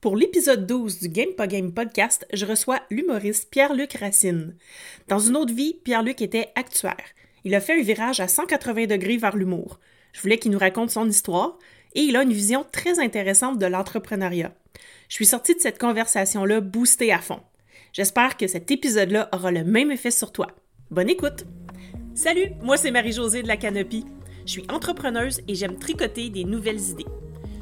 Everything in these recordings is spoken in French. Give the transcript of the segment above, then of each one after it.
Pour l'épisode 12 du Game Pas Game podcast, je reçois l'humoriste Pierre-Luc Racine. Dans une autre vie, Pierre-Luc était actuaire. Il a fait un virage à 180 degrés vers l'humour. Je voulais qu'il nous raconte son histoire et il a une vision très intéressante de l'entrepreneuriat. Je suis sortie de cette conversation-là boostée à fond. J'espère que cet épisode-là aura le même effet sur toi. Bonne écoute! Salut, moi c'est Marie-Josée de la Canopie. Je suis entrepreneuse et j'aime tricoter des nouvelles idées.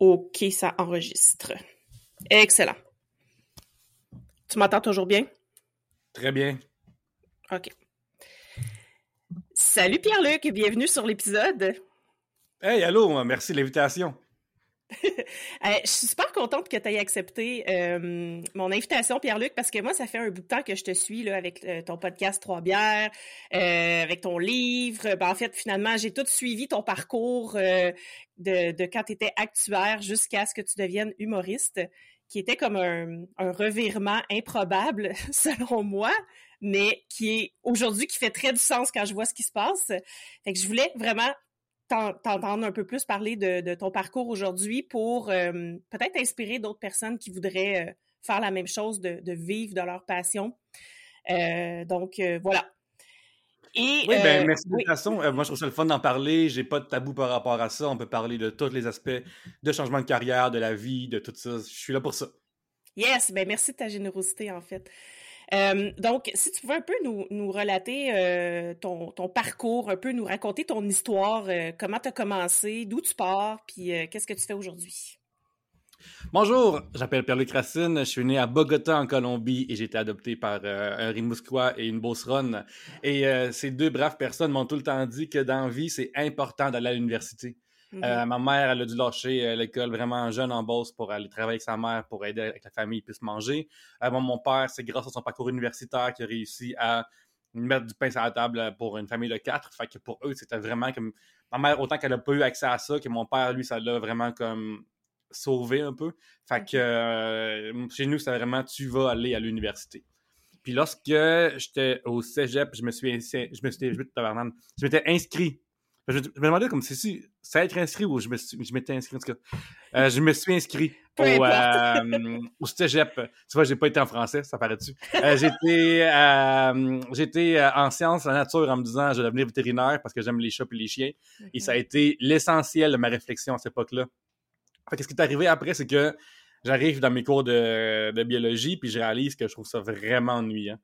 OK, ça enregistre. Excellent. Tu m'entends toujours bien? Très bien. OK. Salut Pierre-Luc et bienvenue sur l'épisode. Hey, allô, merci de l'invitation. Euh, je suis super contente que tu aies accepté euh, mon invitation, Pierre-Luc, parce que moi, ça fait un bout de temps que je te suis là, avec euh, ton podcast Trois bières, avec ton livre. Ben, en fait, finalement, j'ai tout suivi ton parcours de, quand tu étais actuaire jusqu'à ce que tu deviennes humoriste, qui était comme un, revirement improbable, selon moi, mais qui est aujourd'hui qui fait très du sens quand je vois ce qui se passe. Que je voulais vraiment t'entendre un peu plus parler de, ton parcours aujourd'hui pour euh, peut-être inspirer d'autres personnes qui voudraient euh, faire la même chose, de, vivre de leur passion. Euh, donc, voilà. Et, oui, ben, merci de toute façon. moi, je trouve ça le fun d'en parler. J'ai pas de tabou par rapport à ça. On peut parler de tous les aspects de changement de carrière, de la vie, de tout ça. Je suis là pour ça. Yes, ben merci de ta générosité, en fait. Euh, donc, si tu pouvais un peu nous, relater euh, ton, parcours, un peu nous raconter ton histoire, euh, comment tu as commencé, d'où tu pars, puis qu'est-ce que tu fais aujourd'hui? Bonjour, j'appelle Pierre-Luc je suis né à Bogota en Colombie et j'ai été adopté par un Rimouskois et une Beauceronne. Et ces deux braves personnes m'ont tout le temps dit que dans la vie, c'est important d'aller à l'université. Euh, mm-hmm. ma mère, elle a dû lâcher euh, l'école vraiment jeune en Beauce pour aller travailler avec sa mère pour aider avec la famille puisse manger. Euh, mon père, c'est grâce à son parcours universitaire qu'il a réussi à mettre du pain sur la table pour une famille de quatre. Fait que pour eux, c'était vraiment comme. Ma mère, autant qu'elle n'a pas eu accès à ça, que mon père, lui, ça l'a vraiment comme sauvé un peu. Fait que chez nous, c'est vraiment tu vas aller à l'université. Puis lorsque j'étais au cégep, je me suis, je me suis, je m'étais inscrit je, me demandais comme si ça être inscrit ou je m'étais inscrit en tout cas. Euh, je me suis inscrit au, euh, au cégep. Tu vois, j'ai pas été en français, ça paraît-tu. Euh, j'étais euh, j'étais en sciences la nature en me disant je vais devenir vétérinaire parce que j'aime les chats et les chiens. Et ça a été l'essentiel de ma réflexion à cette époque-là. Qu'est-ce qui est arrivé après, c'est que j'arrive dans mes cours de, de biologie puis je réalise que je trouve ça vraiment ennuyant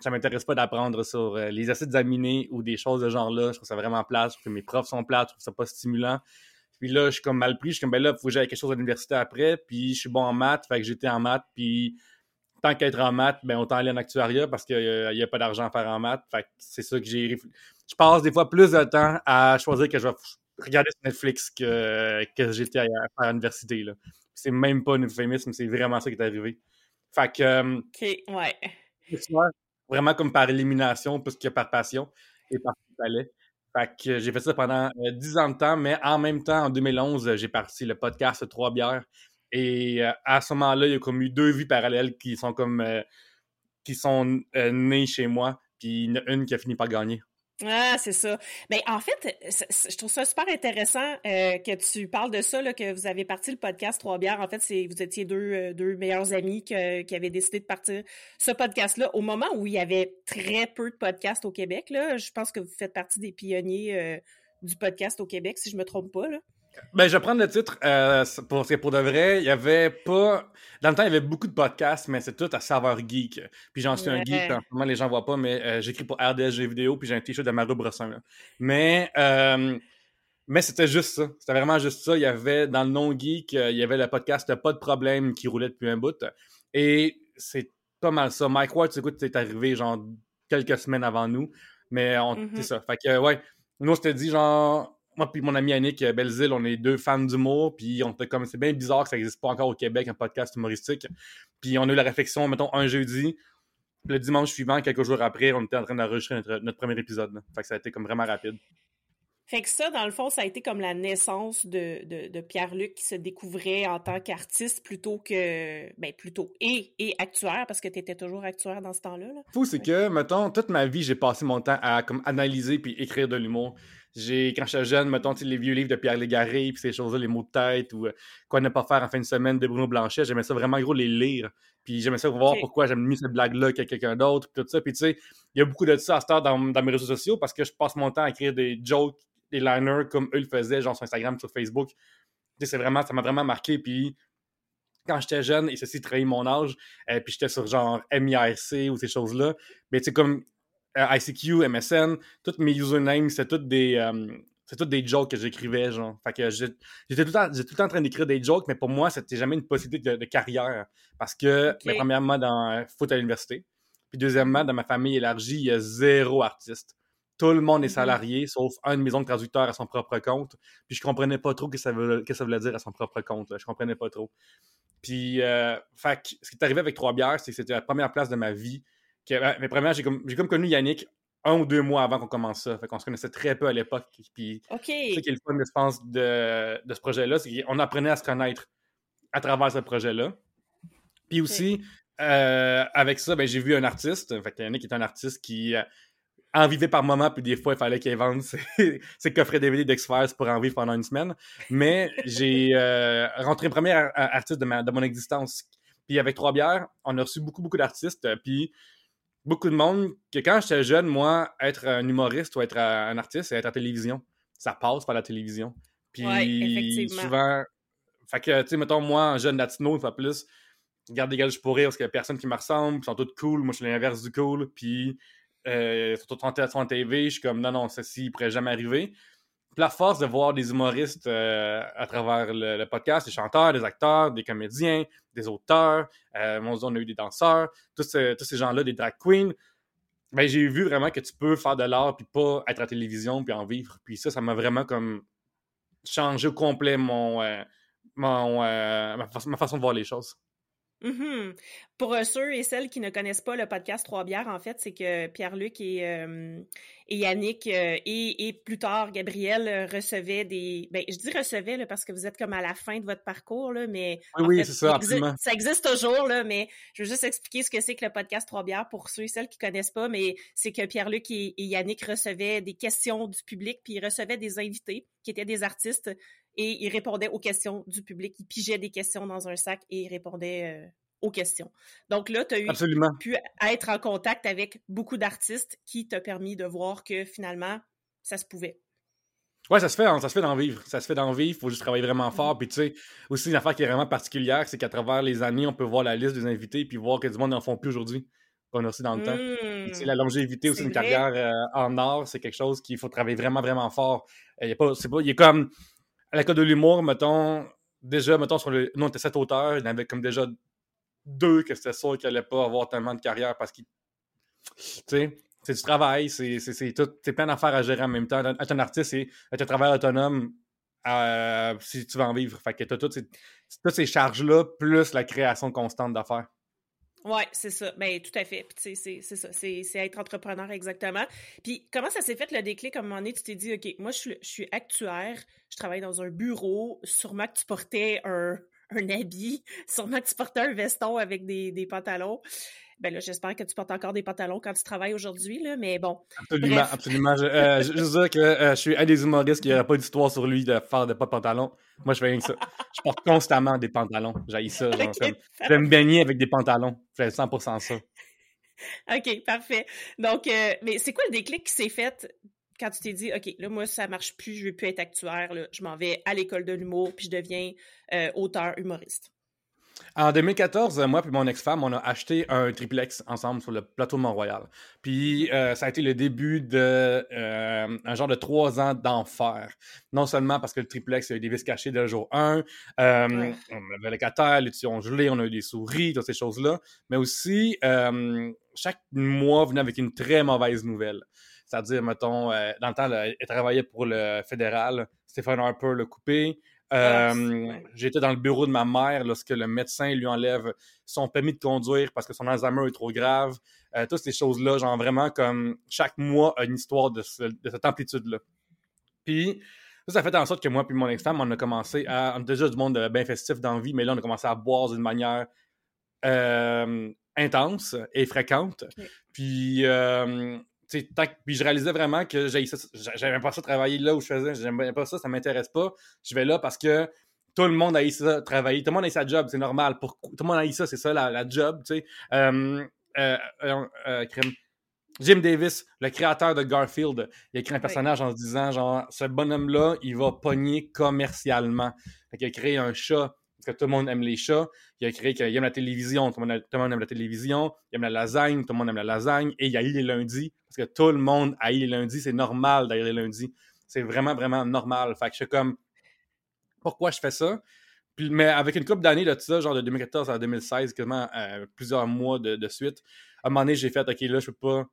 ça m'intéresse pas d'apprendre sur euh, les acides aminés ou des choses de genre-là. Je trouve ça vraiment plate. Je trouve que mes profs sont plates. Je trouve ça pas stimulant. Puis là, je suis comme mal pris. Je suis comme, ben là, il faut que j'aille quelque chose à l'université après. Puis je suis bon en maths. Fait que j'étais en maths. Puis tant qu'être en maths, ben autant aller en actuariat parce qu'il n'y a, pas d'argent à faire en maths. Fait que c'est ça que j'ai... Je passe des fois plus de temps à choisir que je vais regarder sur Netflix que, que j'étais à, faire à l'université. C'est même pas un euphémisme. C'est vraiment ça qui est arrivé. Fait que... Euh, OK, ouais vraiment comme par élimination plus que par passion et par palais. Fait que j'ai fait ça pendant euh, dix ans de temps, mais en même temps, en 2011, j'ai parti le podcast Trois bières. Et euh, à ce moment-là, il y a comme eu deux vies parallèles qui sont comme euh, qui sont nées chez moi, puis une qui a fini par gagner. Ah, c'est ça. Mais ben, en fait, je trouve ça super intéressant euh, que tu parles de ça, là, que vous avez parti le podcast Trois bières. En fait, c'est vous étiez deux, euh, deux meilleurs amis qui avaient décidé de partir ce podcast-là au moment où il y avait très peu de podcasts au Québec. Là. Je pense que vous faites partie des pionniers euh, du podcast au Québec, si je me trompe pas. Ben, je vais prendre le titre euh, pour, pour de vrai. Il y avait pas. Dans le temps, il y avait beaucoup de podcasts, mais c'est tout à saveur geek. Puis j'en suis un geek, en ce moment, les gens voient pas, mais euh, j'écris pour RDSG vidéo, puis j'ai un t-shirt de Mario Brossin. Mais, euh, mais c'était juste ça. C'était vraiment juste ça. Il y avait, dans le non-geek, il y avait le podcast Pas de problème qui roulait depuis un bout. Et c'est pas mal ça. Mike White, écoute, c'est arrivé genre quelques semaines avant nous? Mais on, c'est mm-hmm. ça. Fait que, ouais, nous, on s'était dit genre moi puis mon ami Yannick Belzil, on est deux fans d'humour, puis on comme c'est bien bizarre que ça n'existe pas encore au Québec un podcast humoristique. Puis on a eu la réflexion, mettons un jeudi, le dimanche suivant, quelques jours après, on était en train d'enregistrer notre, premier épisode. Fait que ça a été comme vraiment rapide. Fait que ça, dans le fond, ça a été comme la naissance de, de, Pierre-Luc qui se découvrait en tant qu'artiste plutôt que. Ben, plutôt. Et, et actuaire, parce que tu étais toujours actuaire dans ce temps-là. Là. Fou, c'est que, mettons, toute ma vie, j'ai passé mon temps à comme analyser puis écrire de l'humour. J'ai, quand j'étais jeune, mettons, les vieux livres de Pierre Légaré, puis ces choses-là, les mots de tête, ou euh, quoi ne pas faire en fin de semaine de Bruno Blanchet, j'aimais ça vraiment gros les lire. Puis j'aimais ça voir pourquoi j'aime mieux cette blague-là que quelqu'un d'autre, puis tout ça. Puis tu sais, il y a beaucoup de ça à ce temps dans, dans mes réseaux sociaux parce que je passe mon temps à écrire des jokes, des liners comme eux le faisaient, genre sur Instagram, sur Facebook. Tu sais, c'est vraiment, ça m'a vraiment marqué. Puis quand j'étais jeune, et ceci trahit mon âge, euh, puis j'étais sur genre MIRC ou ces choses-là, mais tu sais, comme ICQ, MSN, tous mes usernames, c'est tous des. Euh, c'est tous des jokes que j'écrivais, genre. Fait que j'étais tout, le temps, tout le temps en train d'écrire des jokes, mais pour moi, c'était jamais une possibilité de, carrière. Parce que, premièrement, dans euh, foot à l'université. Puis deuxièmement, dans ma famille élargie, il y a zéro artiste. Tout le monde est mm-hmm. salarié, sauf un de mes oncles traducteurs à son propre compte. Puis je comprenais pas trop ce que ça, que ça voulait dire à son propre compte. Je comprenais pas trop. Puis, fait que, ce qui est arrivé avec Trois Bières, c'est que c'était la première place de ma vie mais premièrement, j'ai comme, comme connu Yannick un ou deux mois avant qu'on commence ça. Fait qu'on se connaissait très peu à l'époque. Puis, OK. Ce qui est le fun, je pense, de, de ce projet-là, c'est qu'on apprenait à se connaître à travers ce projet-là. Puis aussi, euh, avec ça, ben, j'ai vu un artiste. Fait Yannick est un artiste qui euh, en vivait par moment, puis des fois, il fallait qu'il vende ses, ses coffrets DVD d'X-Files pour en vivre pendant une semaine. Mais j'ai euh, rentré premier artiste de, ma, de mon existence. Puis avec Trois Bières, on a reçu beaucoup, beaucoup d'artistes. Puis beaucoup de monde que quand j'étais jeune, moi, être un humoriste ou être un artiste, c'est être à la télévision. Ça passe par la télévision. Puis souvent, fait que, tu sais, mettons, moi, un jeune latino, une fois plus, regarde des gars, je pourrais parce qu'il y a personne qui me ressemble, ils sont tous cool, moi, je suis l'inverse du cool, puis euh, ils sont tous en TV, je suis comme, non, non, ceci, il pourrait jamais arriver. La force de voir des humoristes euh, à travers le, podcast, des chanteurs, des acteurs, des comédiens, des auteurs, euh, on a eu des danseurs, tous, ces gens-là, des drag queens, ben, j'ai vu vraiment que tu peux faire de l'art puis pas être à la télévision puis en vivre. Puis ça, ça m'a vraiment comme changé au complet mon, euh, mon ma, façon de voir les choses. Mm-hmm. Pour euh, ceux et celles qui ne connaissent pas le podcast Trois bières, en fait, c'est que Pierre-Luc et, euh, et Yannick euh, et, et, plus tard Gabriel recevaient des. Ben, je dis recevaient parce que vous êtes comme à la fin de votre parcours, là, mais. Oui, c'est ça, absolument. Ça existe toujours, là, mais je veux juste expliquer ce que c'est que le podcast Trois bières pour ceux et celles qui connaissent pas, mais c'est que Pierre-Luc et, et Yannick recevaient des questions du public, puis ils recevaient des invités qui étaient des artistes et il répondait aux questions du public. Il pigeait des questions dans un sac et il répondait euh, aux questions. Donc là, tu as eu, pu être en contact avec beaucoup d'artistes qui t'a permis de voir que finalement, ça se pouvait. Ouais, ça se fait, hein, ça se fait d'en vivre. Ça se fait d'en vivre, il faut juste travailler vraiment mm-hmm. fort. Puis tu sais, aussi une affaire qui est vraiment particulière, c'est qu'à travers les années, on peut voir la liste des invités puis voir que du monde n'en font plus aujourd'hui qu'on a aussi dans le temps. Mmh. la longévité aussi une carrière euh, en art, c'est quelque chose qu'il faut travailler vraiment, vraiment fort. Il y pas, c'est pas, il est comme à l'école de l'humour, mettons, déjà, mettons, sur le. Nous, on était sept auteurs, il y en avait comme déjà deux que c'était sûr qu'ils n'allaient pas avoir tellement de carrière parce qu'ils. Tu sais, c'est du travail, c'est plein d'affaires à gérer en même temps. Être un artiste, c'est être un travail autonome euh, si tu veux en vivre. Fait que tu as toutes toutes ces charges-là, plus la création constante d'affaires. Oui, c'est ça. Ben, tout à fait. Puis, c'est ça. C'est être entrepreneur, exactement. Puis, comment ça s'est fait le déclic? À un moment donné, tu t'es dit, OK, moi, je suis, je suis actuaire, je travaille dans un bureau, sûrement que tu portais un, un habit, sûrement que tu portais un veston avec des, des pantalons. Ben là, j'espère que tu portes encore des pantalons quand tu travailles aujourd'hui, là, mais bon. Absolument, absolument. Je, euh, je, dire que euh, je suis un des humoristes qui n'aurait pas d'histoire sur lui de faire de pas de pantalons. Moi, je fais rien que ça. Je porte constamment des pantalons. J'ai ça. Genre, je vais me baigner avec des pantalons. Je fais 100% ça. OK, parfait. Donc, euh, mais c'est quoi le déclic qui s'est fait quand tu t'es dit, OK, là, moi, ça marche plus, je veux plus être actuaire, là, je m'en vais à l'école de l'humour, puis je deviens auteur humoriste? En 2014, moi et mon ex-femme, on a acheté un triplex ensemble sur le plateau de Mont-Royal. Puis euh, ça a été le début de euh, un genre de trois ans d'enfer. Non seulement parce que le triplex, il y a eu des vis cachés dès le jour 1, euh, on avait les catères, les tuyaux gelés, on a eu des souris, toutes ces choses-là, mais aussi chaque mois venait avec une très mauvaise nouvelle. C'est-à-dire, mettons, euh, dans le temps, elle travaillait pour le fédéral, Stéphane Harper l'a coupé. Ah, euh, j'étais dans le bureau de ma mère lorsque le médecin lui enlève son permis de conduire parce que son Alzheimer est trop grave. Euh, toutes ces choses-là, genre vraiment comme chaque mois a une histoire de, cette amplitude-là. Puis, ça, ça fait en sorte que moi puis mon ex-femme, on a commencé à. On a déjà du monde bien festif dans la vie, mais là, on a commencé à boire d'une manière euh, intense et fréquente. Puis, puis je réalisais vraiment que j'aimais pas ça travailler là où je faisais, j'aimais pas ça, ça m'intéresse pas. Je vais là parce que tout le monde a eu ça travailler, tout le monde a eu sa job, c'est normal. Pour, tout le monde a eu ça, c'est ça la, job, tu sais. Euh, euh, euh, Jim Davis, le créateur de Garfield, il a écrit un personnage en se disant genre ce bonhomme-là, il va pogner commercialement. il a créé un chat parce que tout le monde aime les chats. Il a créé qu'il aime la télévision, tout le, monde, aime la télévision. Il aime la lasagne, tout le monde aime la lasagne. Et il a eu les lundis, parce que tout le monde a eu les lundis. C'est normal d'ailleurs les lundis. C'est vraiment, vraiment normal. Fait que je suis comme, pourquoi je fais ça? Mais avec une couple d'années de tout ça, genre de 2014 à 2016, quasiment euh, plusieurs mois de, suite, à un moment donné, j'ai fait, OK, là, je peux pas,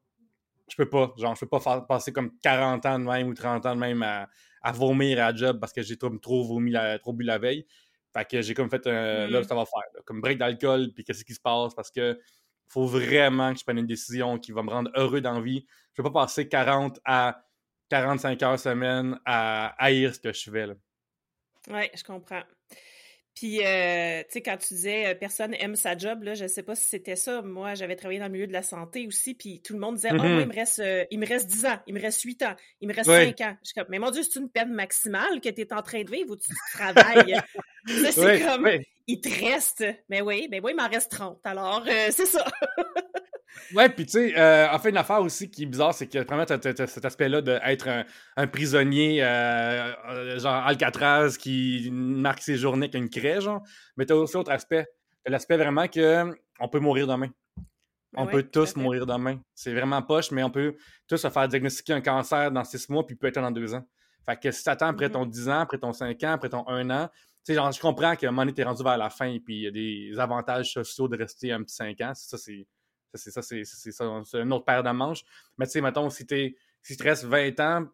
je peux pas, genre, je peux pas passer comme 40 ans de même ou 30 ans de même à, vomir à job parce que j'ai trop, trop vomi, trop bu la veille. Fait que j'ai comme fait un. Là, mm. ça va faire. comme break d'alcool, puis qu'est-ce qui se passe parce que faut vraiment que je prenne une décision qui va me rendre heureux dans la vie. Je ne peux pas passer 40 à 45 heures semaine à haïr ce que je fais. Oui, je comprends. Puis, euh, tu sais, quand tu disais euh, personne aime sa job, là, je sais pas si c'était ça. Moi, j'avais travaillé dans le milieu de la santé aussi, puis tout le monde disait oh, moi, il me, reste, euh, il me reste 10 ans, il me reste 8 ans, il me reste 5 ans. Je suis comme Mais mon Dieu, c'est une peine maximale que tu es en train de vivre ou tu travailles? c'est comme Il te reste. Mais oui, mais oui, il m'en reste 30. Alors, c'est ça. Ouais, puis tu sais, euh, en fait, une affaire aussi qui est bizarre, c'est que vraiment, tu as, cet aspect-là d'être un, un, prisonnier, euh, euh, genre Alcatraz, qui marque ses journées avec une craie, genre. Mais tu as aussi l'autre aspect. L'aspect vraiment que on peut mourir demain. On peut tous mourir demain. C'est vraiment poche, mais on peut tous se faire diagnostiquer un cancer dans six mois, puis peut être dans deux ans. Fait que si t'attends après mm-hmm. ton 10 ans, après ton 5 ans, après ton 1 an, tu sais, genre, je comprends qu'à un moment donné, t'es rendu vers la fin, puis il y a des avantages sociaux de rester un petit 5 ans. Ça, c'est c'est ça, c'est une autre paire de manches. Mais tu sais, mettons, si, es, si tu restes 20 ans,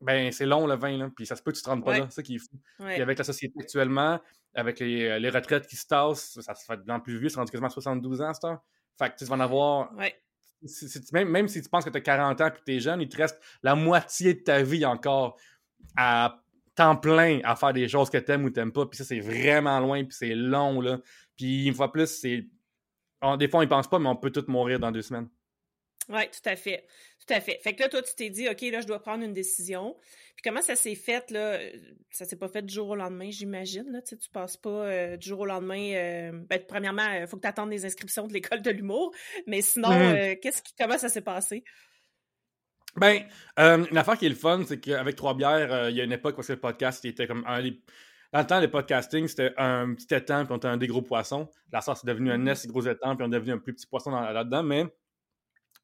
ben c'est long le 20, là, puis ça se peut que tu te rendes pas là, c'est ça qui est fou. Puis avec la société actuellement, avec les, euh, les retraites qui se tassent, ça se fait dans plus vieux, c'est rendu quasiment 72 ans, ça. Fait que tu vas en avoir. même, même si tu penses que tu as 40 ans et que tu es jeune, il te reste la moitié de ta vie encore à temps plein à faire des choses que tu aimes ou tu n'aimes pas. Puis ça, c'est vraiment loin, puis c'est long. Là. Puis une fois plus, c'est des fois, on ne pense pas, mais on peut tous mourir dans deux semaines. Oui, tout à fait. Tout à fait. Fait que là, toi, tu t'es dit, OK, là, je dois prendre une décision. Puis comment ça s'est fait, là? Ça s'est pas fait du jour au lendemain, j'imagine, là. Tu sais, tu passes pas euh, du jour au lendemain. Euh, ben, premièrement, il faut que tu attendes les inscriptions de l'école de l'humour. Mais sinon, mmh. euh, qu'est-ce qui, comment ça s'est passé? Ben, une affaire qui est le fun, c'est qu'avec Trois Bières, il y a une époque où le podcast était comme un des dans le temps, le podcasting, c'était un petit étang, puis on était un des gros poissons. La sorte, c'est devenu un nest, gros étang, puis on est devenu un plus petit poisson là-dedans. Mais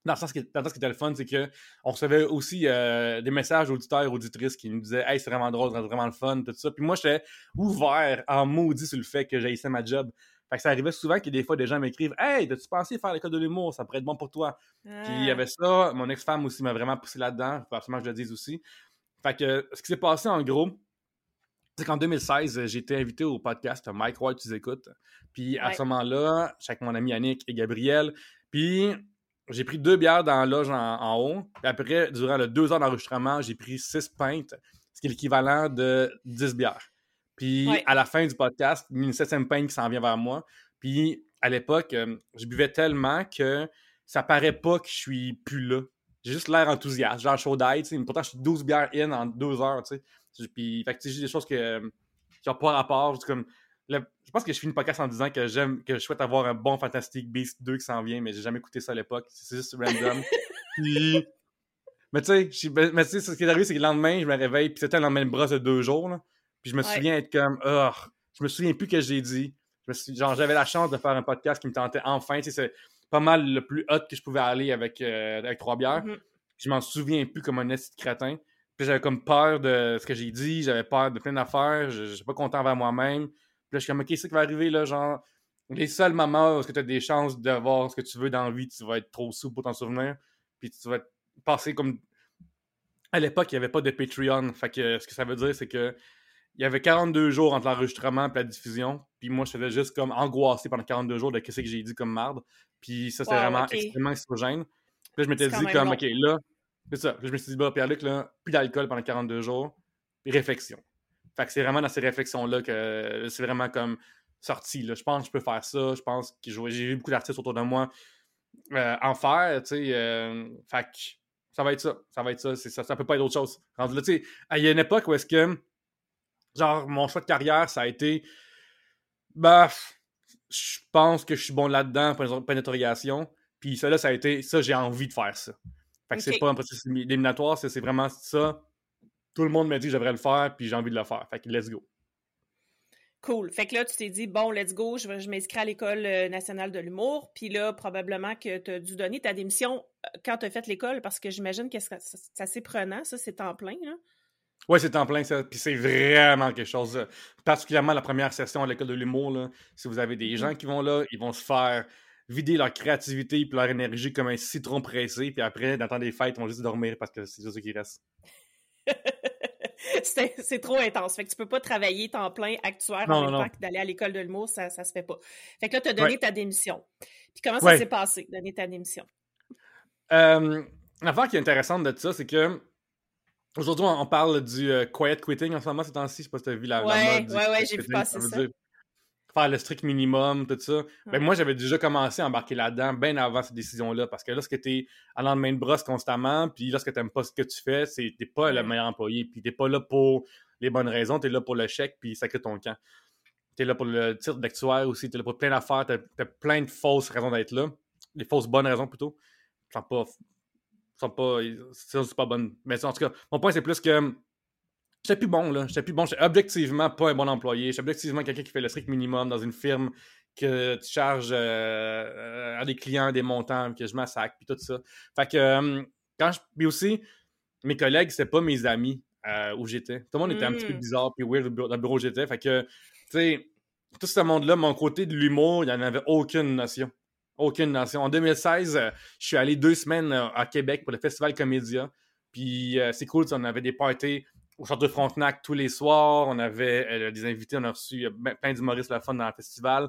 dans le sens, ce qui était le fun, c'est qu'on recevait aussi euh, des messages auditeurs, auditrices qui nous disaient Hey, c'est vraiment drôle, c'est vraiment le fun, tout ça. Puis moi, j'étais ouvert en maudit sur le fait que j'haïssais ma job. Fait que ça arrivait souvent que des fois, des gens m'écrivent Hey, as-tu pensé faire l'école de l'humour? Ça pourrait être bon pour toi. Puis il y avait ça. Mon ex-femme aussi m'a vraiment poussé là-dedans. Il faut absolument que je le dise aussi. Fait que ce qui s'est passé en gros, c'est qu'en 2016, j'ai été invité au podcast Mike White, tu écoutes. Puis à ce moment-là, avec mon ami Yannick et Gabriel. Puis j'ai pris deux bières dans la loge en, haut. Puis après, durant les deux heures d'enregistrement, j'ai pris six pintes, ce qui est l'équivalent de 10 bières. Puis à la fin du podcast, une septième pinte qui s'en vient vers moi. Puis à l'époque, euh, je buvais tellement que ça paraît pas que je suis plus là. J'ai juste l'air enthousiaste, genre chaud d'ail, pourtant je suis 12 bières in en deux heures, tu sais. Puis, fait que, des choses que, qui n'ont pas rapport. Comme, je pense que je finis le podcast en disant que j'aime, que je souhaite avoir un bon Fantastic Beast 2 qui s'en vient, mais j'ai jamais écouté ça à l'époque. C'est juste random. puis, mais tu sais, mais tu sais, ce qui est arrivé, c'est que le lendemain, je me réveille, puis c'était le lendemain de brosse de deux jours, là. Puis je me souviens être comme, oh, je me souviens plus que j'ai dit. genre, j'avais la chance de faire un podcast qui me tentait enfin. Tu sais, c'est pas mal le plus hot que je pouvais aller avec, euh, avec trois bières. Mm-hmm. Je m'en souviens plus comme un esti crétin. Puis j'avais comme peur de ce que j'ai dit, j'avais peur de plein d'affaires, je suis pas content envers moi-même. Puis là, je suis comme, OK, c'est ce qui va arriver, là, genre, les seuls moments où tu as des chances d'avoir ce que tu veux dans la vie, tu vas être trop sous pour t'en souvenir, puis tu vas passer comme à l'époque, il n'y avait pas de Patreon. Fait que ce que ça veut dire, c'est que il y avait 42 jours entre l'enregistrement et la diffusion. Puis moi, je faisais juste comme angoissé pendant 42 jours de ce que j'ai dit comme marde. Puis ça, c'est vraiment extrêmement extrêmement Puis là, je m'étais dit comme, OK, là, c'est ça. Puis je me suis dit, bah, Pierre-Luc, là, plus d'alcool pendant 42 jours, puis réflexion. Fait que c'est vraiment dans ces réflexions-là que c'est vraiment comme sorti. Là. Je pense que je peux faire ça. Je pense que j'ai vu beaucoup d'artistes autour de moi euh, en faire, tu sais. Euh, fait que ça va être ça. Ça va être ça. ça. Ça peut pas être autre chose. Rendu là, tu sais, il y a une époque où est-ce que, genre, mon choix de carrière, ça a été, bah, je pense que je suis bon là-dedans, pénétration. Puis ça, là, ça a été, ça, j'ai envie de faire ça. Fait que c'est pas un processus éliminatoire, c'est vraiment ça. Tout le monde m'a dit que j'aimerais le faire, puis j'ai envie de le faire. Fait que let's go. Cool. Fait que là, tu t'es dit, bon, let's go, je, je m'inscris à l'École euh, nationale de l'humour. Puis là, probablement que tu as dû donner ta démission euh, quand tu as fait l'école, parce que j'imagine que c'est assez prenant, ça, c'est en plein. Là. Oui, c'est en plein, ça. Puis c'est vraiment quelque chose. Euh, particulièrement la première session à l'École de l'humour, si vous avez des gens mm-hmm. qui vont là, ils vont se faire vider leur créativité et leur énergie comme un citron pressé. Puis après, dans le temps des fêtes, ils vont juste dormir parce que c'est juste ce qui reste. c'est trop intense. Fait que tu peux pas travailler temps plein actuel en même temps que d'aller à l'école de l'humour, ça, ça se fait pas. Fait que là, tu as donné ta démission. Puis comment ça s'est passé, donner ta démission? Euh, L'affaire qui est intéressante de ça, c'est que aujourd'hui, on parle du euh, quiet quitting en ce moment, ces temps-ci. Je sais pas si tu as vu la, ouais, mode. Ouais, ouais, j'ai vu passer ça faire le strict minimum, tout ça. Ben, moi, j'avais déjà commencé à embarquer là-dedans bien avant cette décision-là. Parce que lorsque tu es à lendemain de brosse constamment, puis lorsque tu n'aimes pas ce que tu fais, tu n'es pas le meilleur employé. Puis tu pas là pour les bonnes raisons, tu es là pour le chèque, puis ça crée ton camp. Tu es là pour le titre d'actuaire aussi, tu es là pour plein d'affaires, tu as, plein de fausses raisons d'être là. Les fausses bonnes raisons plutôt. Pas. Sont pas. C'est pas bonne. Mais en tout cas, mon point, c'est plus que J'étais plus bon, là. J'étais plus bon. J'étais objectivement pas un bon employé. J'étais objectivement quelqu'un qui fait le strict minimum dans une firme que tu charges euh, euh, à des clients des montants, que je massacre, puis tout ça. Fait que, euh, quand je. Puis aussi, mes collègues, c'était pas mes amis où j'étais. Tout le monde était un petit peu hmm. bizarre, puis weird dans le bureau où j'étais. Fait que, tu sais, tout ce monde-là, mon côté de l'humour, il n'y en avait aucune notion. Aucune notion. En 2016, je suis allé deux semaines à Québec pour le Festival Comédia. Puis c'est cool, on avait des parties au Château de Frontenac tous les soirs. On avait euh, des invités, on a reçu ben, plein d'humoristes la fun dans le festival.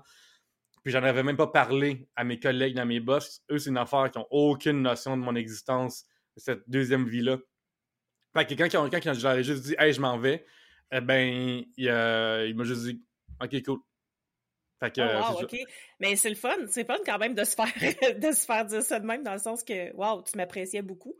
Puis j'en avais même pas parlé à mes collègues, à mes boss. Eux, c'est une affaire qui n'ont aucune notion de mon existence, de cette deuxième vie-là. Fait que quand, quand, quand j'aurais juste dit Hey, je m'en vais, eh ben, il, m'a juste dit OK, cool. Fait que, oh, wow, OK. Mais c'est le fun. C'est fun quand même de se faire de se faire dire ça de même, dans le sens que Wow, tu m'appréciais beaucoup.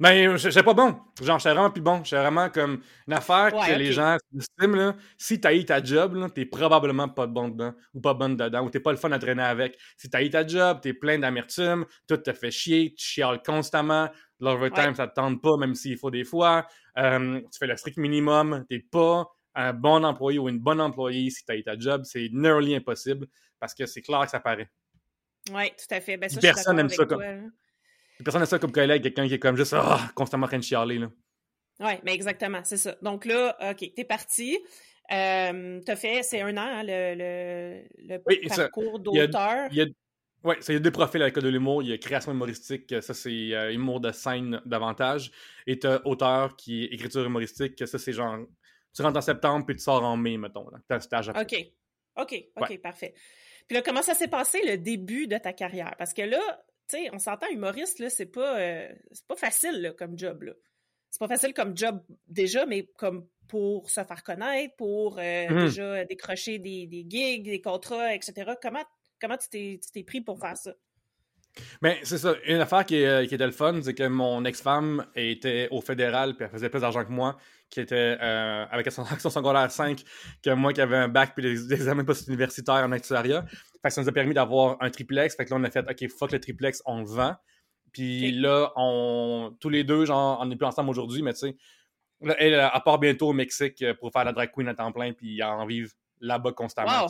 Ben, j'étais pas bon. Genre, j'étais vraiment plus bon. J'étais vraiment comme une affaire que les gens estiment, là. Si t'as eu ta job, là, t'es probablement pas bon dedans, ou pas bonne dedans, ou t'es pas le fun à traîner avec. Si t'as eu ta job, t'es plein d'amertume, tout te fait chier, tu chiales constamment, l'overtime, ça te tente pas, même s'il faut des fois. Euh, tu fais le strict minimum, t'es pas un bon employé ou une bonne employée si t'as eu ta job. C'est nearly impossible, parce que c'est clair que ça paraît. Oui, tout à fait. Ben, ça, Personne n'aime ça. Comme... Ça comme collègue, quelqu'un qui est comme juste ah, constamment en train de chialer. Là. Oui, mais exactement, c'est ça. Donc là, OK, t'es parti. Euh, t'as fait, c'est un an, hein, le, le, parcours d'auteur. Oui, il y a deux profils à l'école de l'humour. Il y a création humoristique, ça c'est euh, humour de scène davantage. Et t'as auteur qui est écriture humoristique, ça c'est genre, tu rentres en septembre puis tu sors en mai, mettons. T'as un stage après. OK, OK, OK, parfait. Puis là, comment ça s'est passé le début de ta carrière? Parce que là, tu sais, on s'entend humoriste, là, c'est pas, euh, pas facile comme job. Là. C'est pas facile comme job déjà, mais comme pour se faire connaître, pour euh, mmh. déjà décrocher des, des, gigs, des contrats, etc. Comment, comment tu t'es pris pour faire ça? Ben, c'est ça. Une affaire qui, euh, qui était le fun, c'est que mon ex-femme était au fédéral puis elle faisait plus d'argent que moi, qui était euh, avec son, son secondaire 5 que moi qui avait un bac puis des, examens post-universitaires en actuariat. Fait que ça nous a permis d'avoir un triplex. Fait que là, on a fait OK, fuck le triplex, on le vend. Puis là, on, tous les deux, genre, on n'est plus ensemble aujourd'hui, mais tu sais, elle, à part bientôt au Mexique pour faire la drag queen à temps plein puis en vivre là-bas constamment.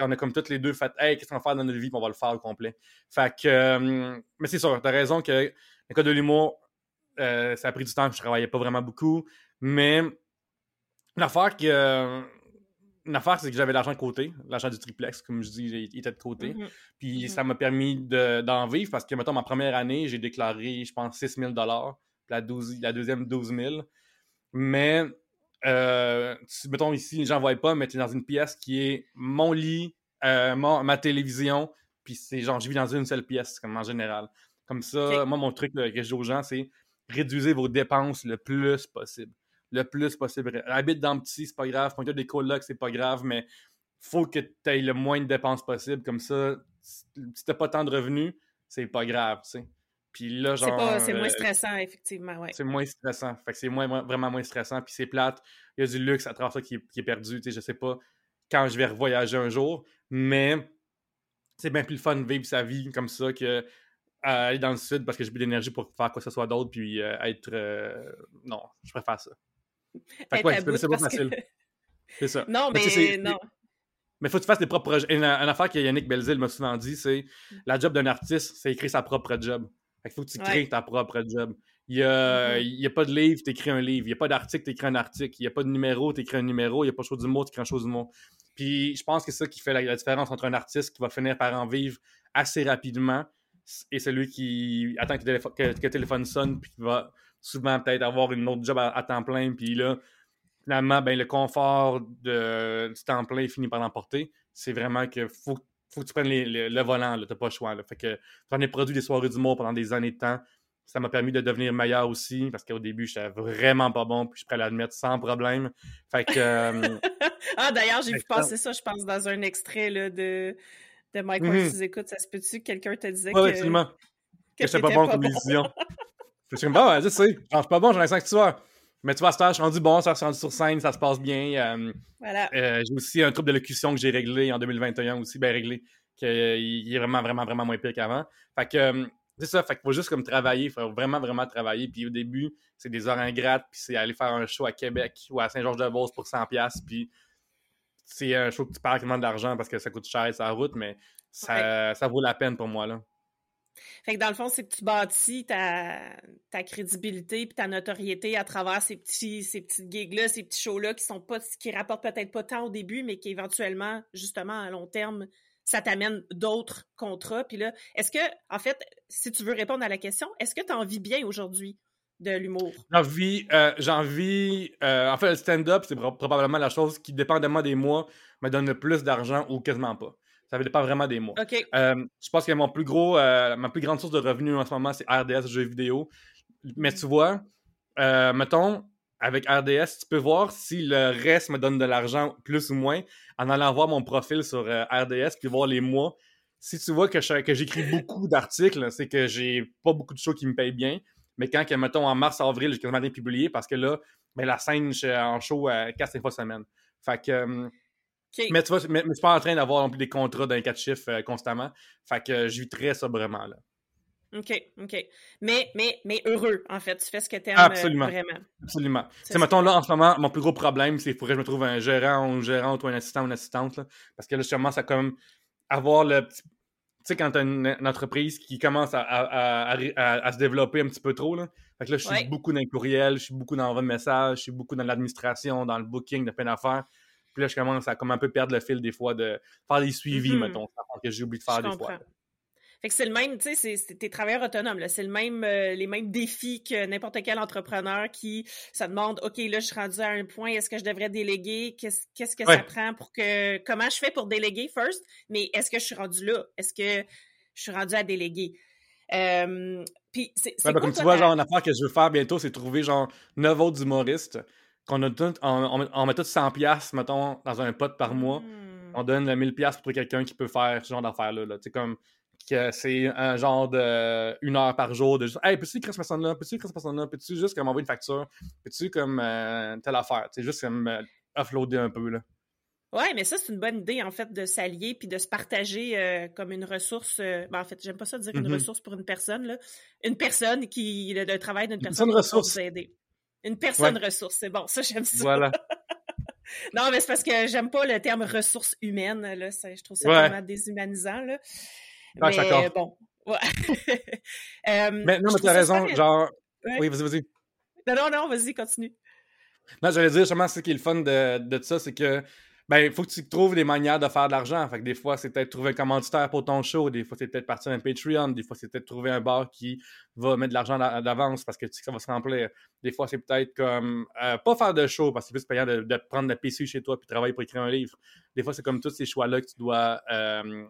On a comme toutes les deux fait Hey, qu'est-ce qu'on va faire dans notre vie, puis on va le faire au complet. Fait que. Euh, mais c'est sûr, t'as raison que l'école de l'humour, euh, ça a pris du temps, je travaillais pas vraiment beaucoup. Mais l'affaire que. L'affaire, c'est que j'avais l'argent de côté, l'argent du triplex, comme je dis, il était de côté. Mm-hmm. Puis mm-hmm. ça m'a permis d'en vivre parce que, mettons, ma première année, j'ai déclaré, je pense, 6 000 Puis la, la deuxième 12 000. Mais, euh, mettons ici, j'en vois pas, mais tu es dans une pièce qui est mon lit, euh, ma télévision, puis c'est genre, je vis dans une seule pièce, comme en général. Comme ça, moi, mon truc que je dis aux gens, c'est réduisez vos dépenses le plus possible. Le plus possible. Habite dans le petit, c'est pas grave. Quand tu as des colocs, c'est pas grave, mais faut que tu aies le moins de dépenses possible. Comme ça, si t'as pas tant de revenus, c'est pas grave, tu sais. Puis là, genre. C'est moins euh, stressant, effectivement, ouais. C'est moins stressant. Fait que c'est moins, vraiment moins stressant. Puis c'est plate. Il y a du luxe à travers ça qui, est perdu. Tu sais, je sais pas quand je vais revoyager un jour, mais c'est bien plus le fun de vivre sa vie comme ça que aller dans le sud parce que j'ai plus d'énergie pour faire quoi que ce soit d'autre puis euh, être. Euh, non, je préfère ça. Fait que ouais, c'est pas facile. C'est ça. Non, mais, non. Mais faut que tu fasses tes propres projets. Une, affaire que Yannick Belzil m'a souvent dit, c'est mm. la job d'un artiste, c'est écrire sa propre job. Fait qu'il faut que tu crées ta propre job. Il n'y a, mm-hmm. a, pas de livre, tu écris un livre. Il n'y a pas d'article, tu écris un article. Il n'y a pas de numéro, tu écris un numéro. Il n'y a pas de chose mot, tu écris un chose mot. Puis je pense que c'est ça qui fait la, différence entre un artiste qui va finir par en vivre assez rapidement et celui qui attend que le téléphone, sonne puis qui va souvent peut-être avoir une autre job à, temps plein. Puis là, finalement, ben, le confort de, du temps plein finit par l'emporter. C'est vraiment que faut, faut que tu prennes le volant, tu n'as pas le choix. Fait que j'en ai produit des soirées d'humour pendant des années de temps. Ça m'a permis de devenir meilleur aussi, parce qu'au début, j'étais vraiment pas bon, puis je pourrais l'admettre sans problème. Fait que. Euh, ah, d'ailleurs, j'ai vu passer ça, je pense, dans un extrait là, de, de Mike mm -hmm. écoutes. Ça se peut-tu que quelqu'un te disait ouais, que. absolument. Que, que j'étais pas bon comme édition. je suis bon, je sais, je suis pas bon, j'en ai cinq soirs. Mais tu vois, je suis rendu bon, ça se rendu sur scène, ça se passe bien. Euh, voilà. Euh, j'ai aussi un trouble de locution que j'ai réglé en 2021 aussi, bien réglé, qu'il est vraiment, vraiment, vraiment moins pire qu'avant. Fait que euh, c'est ça, fait qu'il faut juste comme travailler, il faut vraiment, vraiment travailler. Puis au début, c'est des heures ingrates, puis c'est aller faire un show à Québec ou à Saint-Georges-de-Beauce pour 100$, puis c'est un show que tu perds tellement d'argent parce que ça coûte cher, sa route, mais ça, ça vaut la peine pour moi, là. Fait que dans le fond, c'est que tu bâtis ta, crédibilité puis ta notoriété à travers ces petits, ces petites gigs-là, ces petits shows-là qui sont pas, qui rapportent peut-être pas tant au début, mais qui éventuellement, justement, à long terme, ça t'amène d'autres contrats. Puis là, est-ce que, en fait, si tu veux répondre à la question, est-ce que tu en vis bien aujourd'hui de l'humour? J'en vis, euh, euh, en fait, le stand-up, c'est probablement la chose qui, dépendamment des mois, me donne le plus d'argent ou quasiment pas. Ça ne dépend vraiment des mois. Euh, je pense que mon plus gros, euh, ma plus grande source de revenus en ce moment, c'est RDS jeux vidéo. Mais tu vois, euh, mettons, avec RDS, tu peux voir si le reste me donne de l'argent plus ou moins en allant voir mon profil sur RDS puis voir les mois. Si tu vois que, que j'écris beaucoup d'articles, c'est que j'ai pas beaucoup de shows qui me payent bien. Mais quand, mettons, en mars-avril, j'ai quasiment rien publié parce que là, ben, la scène, je suis en show 4-5 fois semaine. Fait que mais tu vois, mais, je suis pas en train d'avoir des contrats d'un quatre chiffres euh, constamment. Fait que je vis très sobrement, là. OK, OK. Mais, mais, mais heureux, en fait. Tu fais ce que tu aimes Absolument. vraiment. Absolument. Tu mettons, là, en ce moment, mon plus gros problème, c'est qu'il faudrait que je me trouve un gérant ou une gérante ou un assistant ou une assistante. Là, parce que là, commence à comme avoir le petit. Tu sais, quand tu as une, entreprise qui commence à, à, à, se développer un petit peu trop, là. Fait que là, je suis beaucoup dans le courriel, je suis beaucoup dans le message, je suis beaucoup dans l'administration, dans le booking de plein d'affaires. Puis là, je commence à comme un peu perdre le fil des fois de faire des suivis, mm-hmm. mettons, que j'ai oublié de faire des fois. Fait que c'est le même, tu sais, c'est tes travailleurs autonomes, c'est le même, euh, les mêmes défis que n'importe quel entrepreneur qui se demande, OK, là, je suis rendu à un point, est-ce que je devrais déléguer? Qu'est-ce que ça prend pour que, comment je fais pour déléguer first? Mais est-ce que je suis rendu là? Est-ce que je suis rendu à déléguer? Euh, puis c'est comme tu vois, genre, une affaire que je veux faire bientôt, c'est trouver, genre, neuf autres humoristes qu'on a tout, on, met tout 100$, mettons, dans un pot par mois. Hmm. On donne 1000$ pour quelqu'un qui peut faire ce genre d'affaires-là. Là. comme que c'est un genre de une heure par jour de juste Hey, peux-tu écrire cette personne-là? Peux-tu écrire cette personne-là? Peux-tu juste comme envoyer une facture? Peux-tu comme euh, telle affaire? C'est juste comme euh, offloader un peu là. Ouais, mais ça, c'est une bonne idée, en fait, de s'allier puis de se partager euh, comme une ressource. Ben, en fait, j'aime pas ça dire une mm-hmm. ressource pour une personne, là. Une personne qui. le, travail d'une personne qui ressource. vous aider. Une personne ressource, c'est bon, ça j'aime ça. Voilà. non, mais c'est parce que j'aime pas le terme ressources humaines, là, je trouve ça vraiment déshumanisant, là. Ah, mais bon, ouais. euh, mais non, mais t'as raison, genre... Oui, vas-y, vas-y. Non, non, non, vas-y, continue. Non, j'allais dire, justement, ce qui est le fun de, de ça, c'est que ben, il faut que tu trouves des manières de faire de l'argent. Fait que des fois, c'est peut-être trouver un commanditaire pour ton show, des fois, c'est peut-être partir un Patreon, des fois, c'est peut-être trouver un bar qui va mettre de l'argent d'avance parce que tu sais que ça va se remplir. Des fois, c'est peut-être comme euh, pas faire de show parce que c'est plus payant de, prendre la PC chez toi puis travailler pour écrire un livre. Des fois, c'est comme tous ces choix-là que tu dois euh,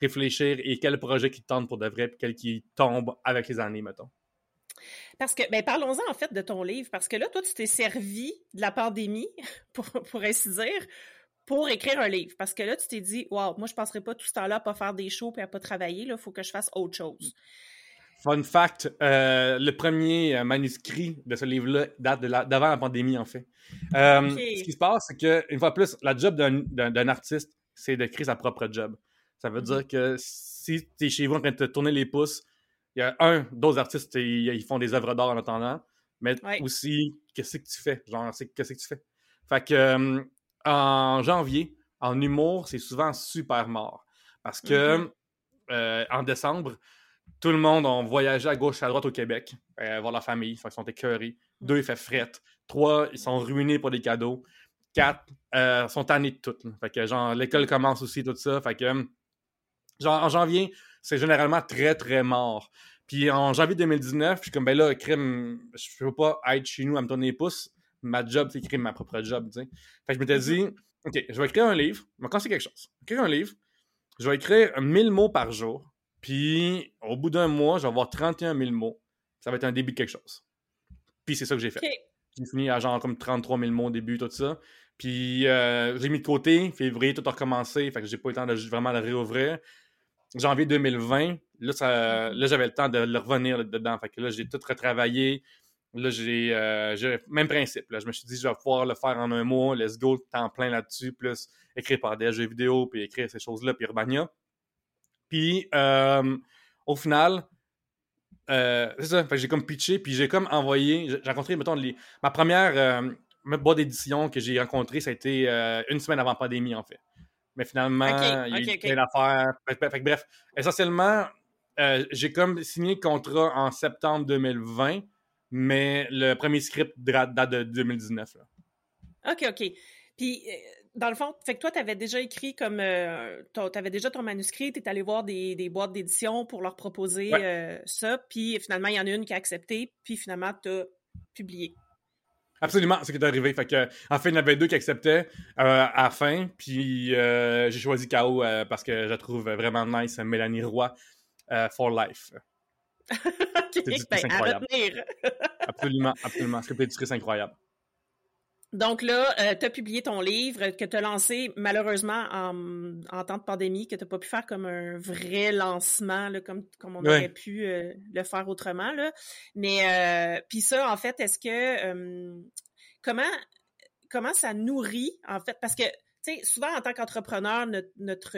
réfléchir et quel projet qui te tente pour de vrai puis quel qui tombe avec les années, mettons. Parce que, ben, parlons-en en fait de ton livre, parce que là, toi, tu t'es servi de la pandémie, pour, pour ainsi dire, pour écrire un livre. Parce que là, tu t'es dit, waouh, moi, je passerai pas tout ce temps-là à pas faire des shows et à pas travailler. Il faut que je fasse autre chose. Fun fact, euh, le premier euh, manuscrit de ce livre-là date d'avant la, pandémie, en fait. Euh, ce qui se passe, c'est qu'une fois plus, la job d'un artiste, c'est de créer sa propre job. Ça veut dire mhm. que si tu es chez vous en train de te tourner les pouces, il y a un, d'autres artistes, ils font des œuvres d'art en attendant, mais aussi, qu'est-ce que tu fais? Genre, qu'est-ce que tu fais? Fait que en janvier, en humour, c'est souvent super mort. Parce que mm-hmm. euh, en décembre, tout le monde a voyagé à gauche et à droite au Québec, euh, voir leur famille, ils sont écœurés. Deux, il fait fret. Trois, ils sont ruinés pour des cadeaux. Quatre, euh, sont tannés de tout. Fait que genre, l'école commence aussi, tout ça. Fait que, genre, en janvier, c'est généralement très, très mort. Puis en janvier 2019, je suis comme, ben là, crime, je peux pas être chez nous à me tourner les pouces ma job, c'est écrire ma propre job, tu sais. Fait que je m'étais dit, OK, je vais écrire un livre, je vais quelque chose. Écrire un livre, je vais écrire 1000 mots par jour, puis au bout d'un mois, je vais avoir 31 000 mots. Ça va être un début de quelque chose. Puis c'est ça que j'ai fait. J'ai fini à genre comme 33 000 mots au début, tout ça. Puis euh, j'ai mis de côté, février, tout a recommencé, fait que j'ai pas eu le temps de vraiment le réouvrir. Janvier 2020, là, ça, là j'avais le temps de le revenir dedans. Fait que là, j'ai tout retravaillé. Là, j'ai euh, même principe. Là. Je me suis dit, je vais pouvoir le faire en un mois. Let's go, temps plein là-dessus. Plus écrire par des jeux vidéo, puis écrire ces choses-là, puis Urbania. Puis, euh, au final, euh, c'est ça. j'ai comme pitché, puis j'ai comme envoyé. J'ai rencontré, mettons, ma première boîte d'édition que j'ai rencontrée, ça a été une semaine avant la pandémie, en fait. Mais finalement, il y a eu plein d'affaires. Bref, essentiellement, j'ai comme signé le contrat en septembre 2020 mais le premier script date de 2019. OK, OK. Puis, euh, dans le fond, fait que toi, tu avais déjà écrit comme. Euh, tu avais déjà ton manuscrit, tu es allé voir des, boîtes d'édition pour leur proposer euh, ça, puis finalement, il y en a une qui a accepté, puis finalement, tu as publié. Absolument, c'est ce qui est arrivé. Fait que, en fait, il y en avait deux qui acceptaient à la fin, puis j'ai choisi KO parce que je trouve vraiment nice, Mélanie Roy, for life. c'est ben, incroyable. absolument, absolument. c'est incroyable? Donc là, euh, tu as publié ton livre que tu as lancé malheureusement en, temps de pandémie, que tu n'as pas pu faire comme un vrai lancement, comme, comme on aurait pu euh, le faire autrement. Là. Mais euh, puis ça, en fait, est-ce que comment comment ça nourrit, en fait, parce que souvent en tant qu'entrepreneur, notre, notre,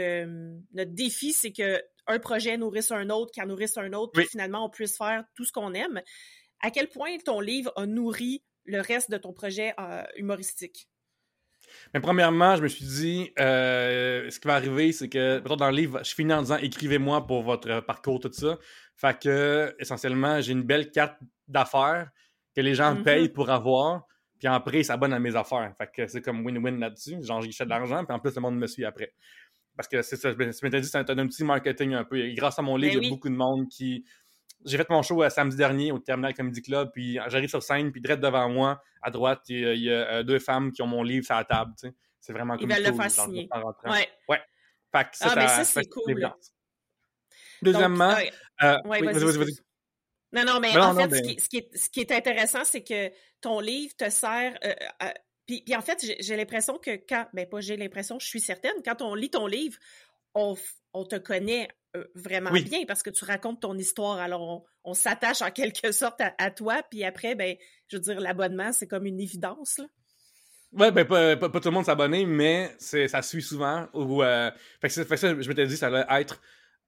notre défi, c'est que un projet nourrisse un autre, qui en nourrisse un autre, puis finalement on puisse faire tout ce qu'on aime. À quel point ton livre a nourri le reste de ton projet euh, humoristique? Mais premièrement, je me suis dit, euh, ce qui va arriver, c'est que, dans le livre, je finis en disant écrivez-moi pour votre parcours, tout ça. Fait que, essentiellement, j'ai une belle carte d'affaires que les gens mm-hmm. payent pour avoir, puis après, ils s'abonnent à mes affaires. Fait que c'est comme win-win là-dessus. Genre, j'achète de l'argent, puis en plus, le monde me suit après. Parce que c'est ça, je m'étais dit, c'est un, petit marketing un peu. Et grâce à mon livre, ben il y a beaucoup de monde qui. J'ai fait mon show euh, samedi dernier au Terminal Comedy Club, puis j'arrive sur scène, puis direct devant moi, à droite, il y a, euh, deux femmes qui ont mon livre sur la table. Tu sais. C'est vraiment comme Ils veulent le faire signer. Ouais. ouais. Fait que ça, ah, mais ça, c'est cool. Deuxièmement. Euh, vas-y, vas-y. Non, non, mais en fait, Ce, qui, ce, qui est, intéressant, c'est que ton livre te sert puis, en fait, j'ai l'impression que quand, ben pas j'ai l'impression, je suis certaine, quand on lit ton livre, on, te connaît euh, vraiment bien parce que tu racontes ton histoire. Alors, on, s'attache en quelque sorte à, toi. Puis après, ben, je veux dire, l'abonnement, c'est comme une évidence. Là. Ouais, ben pas, tout le monde s'abonner, mais ça suit souvent. Ou, euh, fait, que, ça, je m'étais dit, ça allait être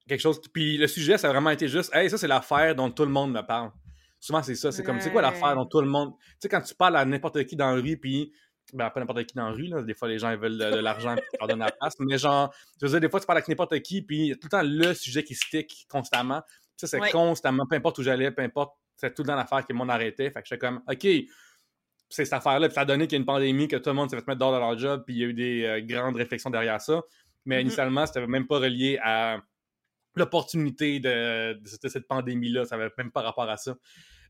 quelque chose. Puis le sujet, ça a vraiment été juste, hey, ça, c'est l'affaire dont tout le monde me parle. Souvent, c'est ça. C'est comme, c'est quoi l'affaire dont tout le monde. Tu sais, quand tu parles à n'importe qui dans la rue, puis ben, pas n'importe qui dans la rue, là. Des fois, les gens ils veulent de, l'argent et leur donnent la place. Mais genre, je veux dire, des fois, tu parles avec n'importe qui, puis il y a tout le temps le sujet qui stick constamment. Ça, c'est constamment, peu importe où j'allais, peu importe, c'est tout dans l'affaire que le monde arrêtait. Fait que j'étais comme, OK, c'est cette affaire-là. Puis ça a donné qu'il y a une pandémie, que tout le monde s'est fait mettre dehors de leur job, puis il y a eu des euh, grandes réflexions derrière ça. Mais Mhm. initialement, c'était même pas relié à l'opportunité de, de cette pandémie-là. Ça avait même pas rapport à ça.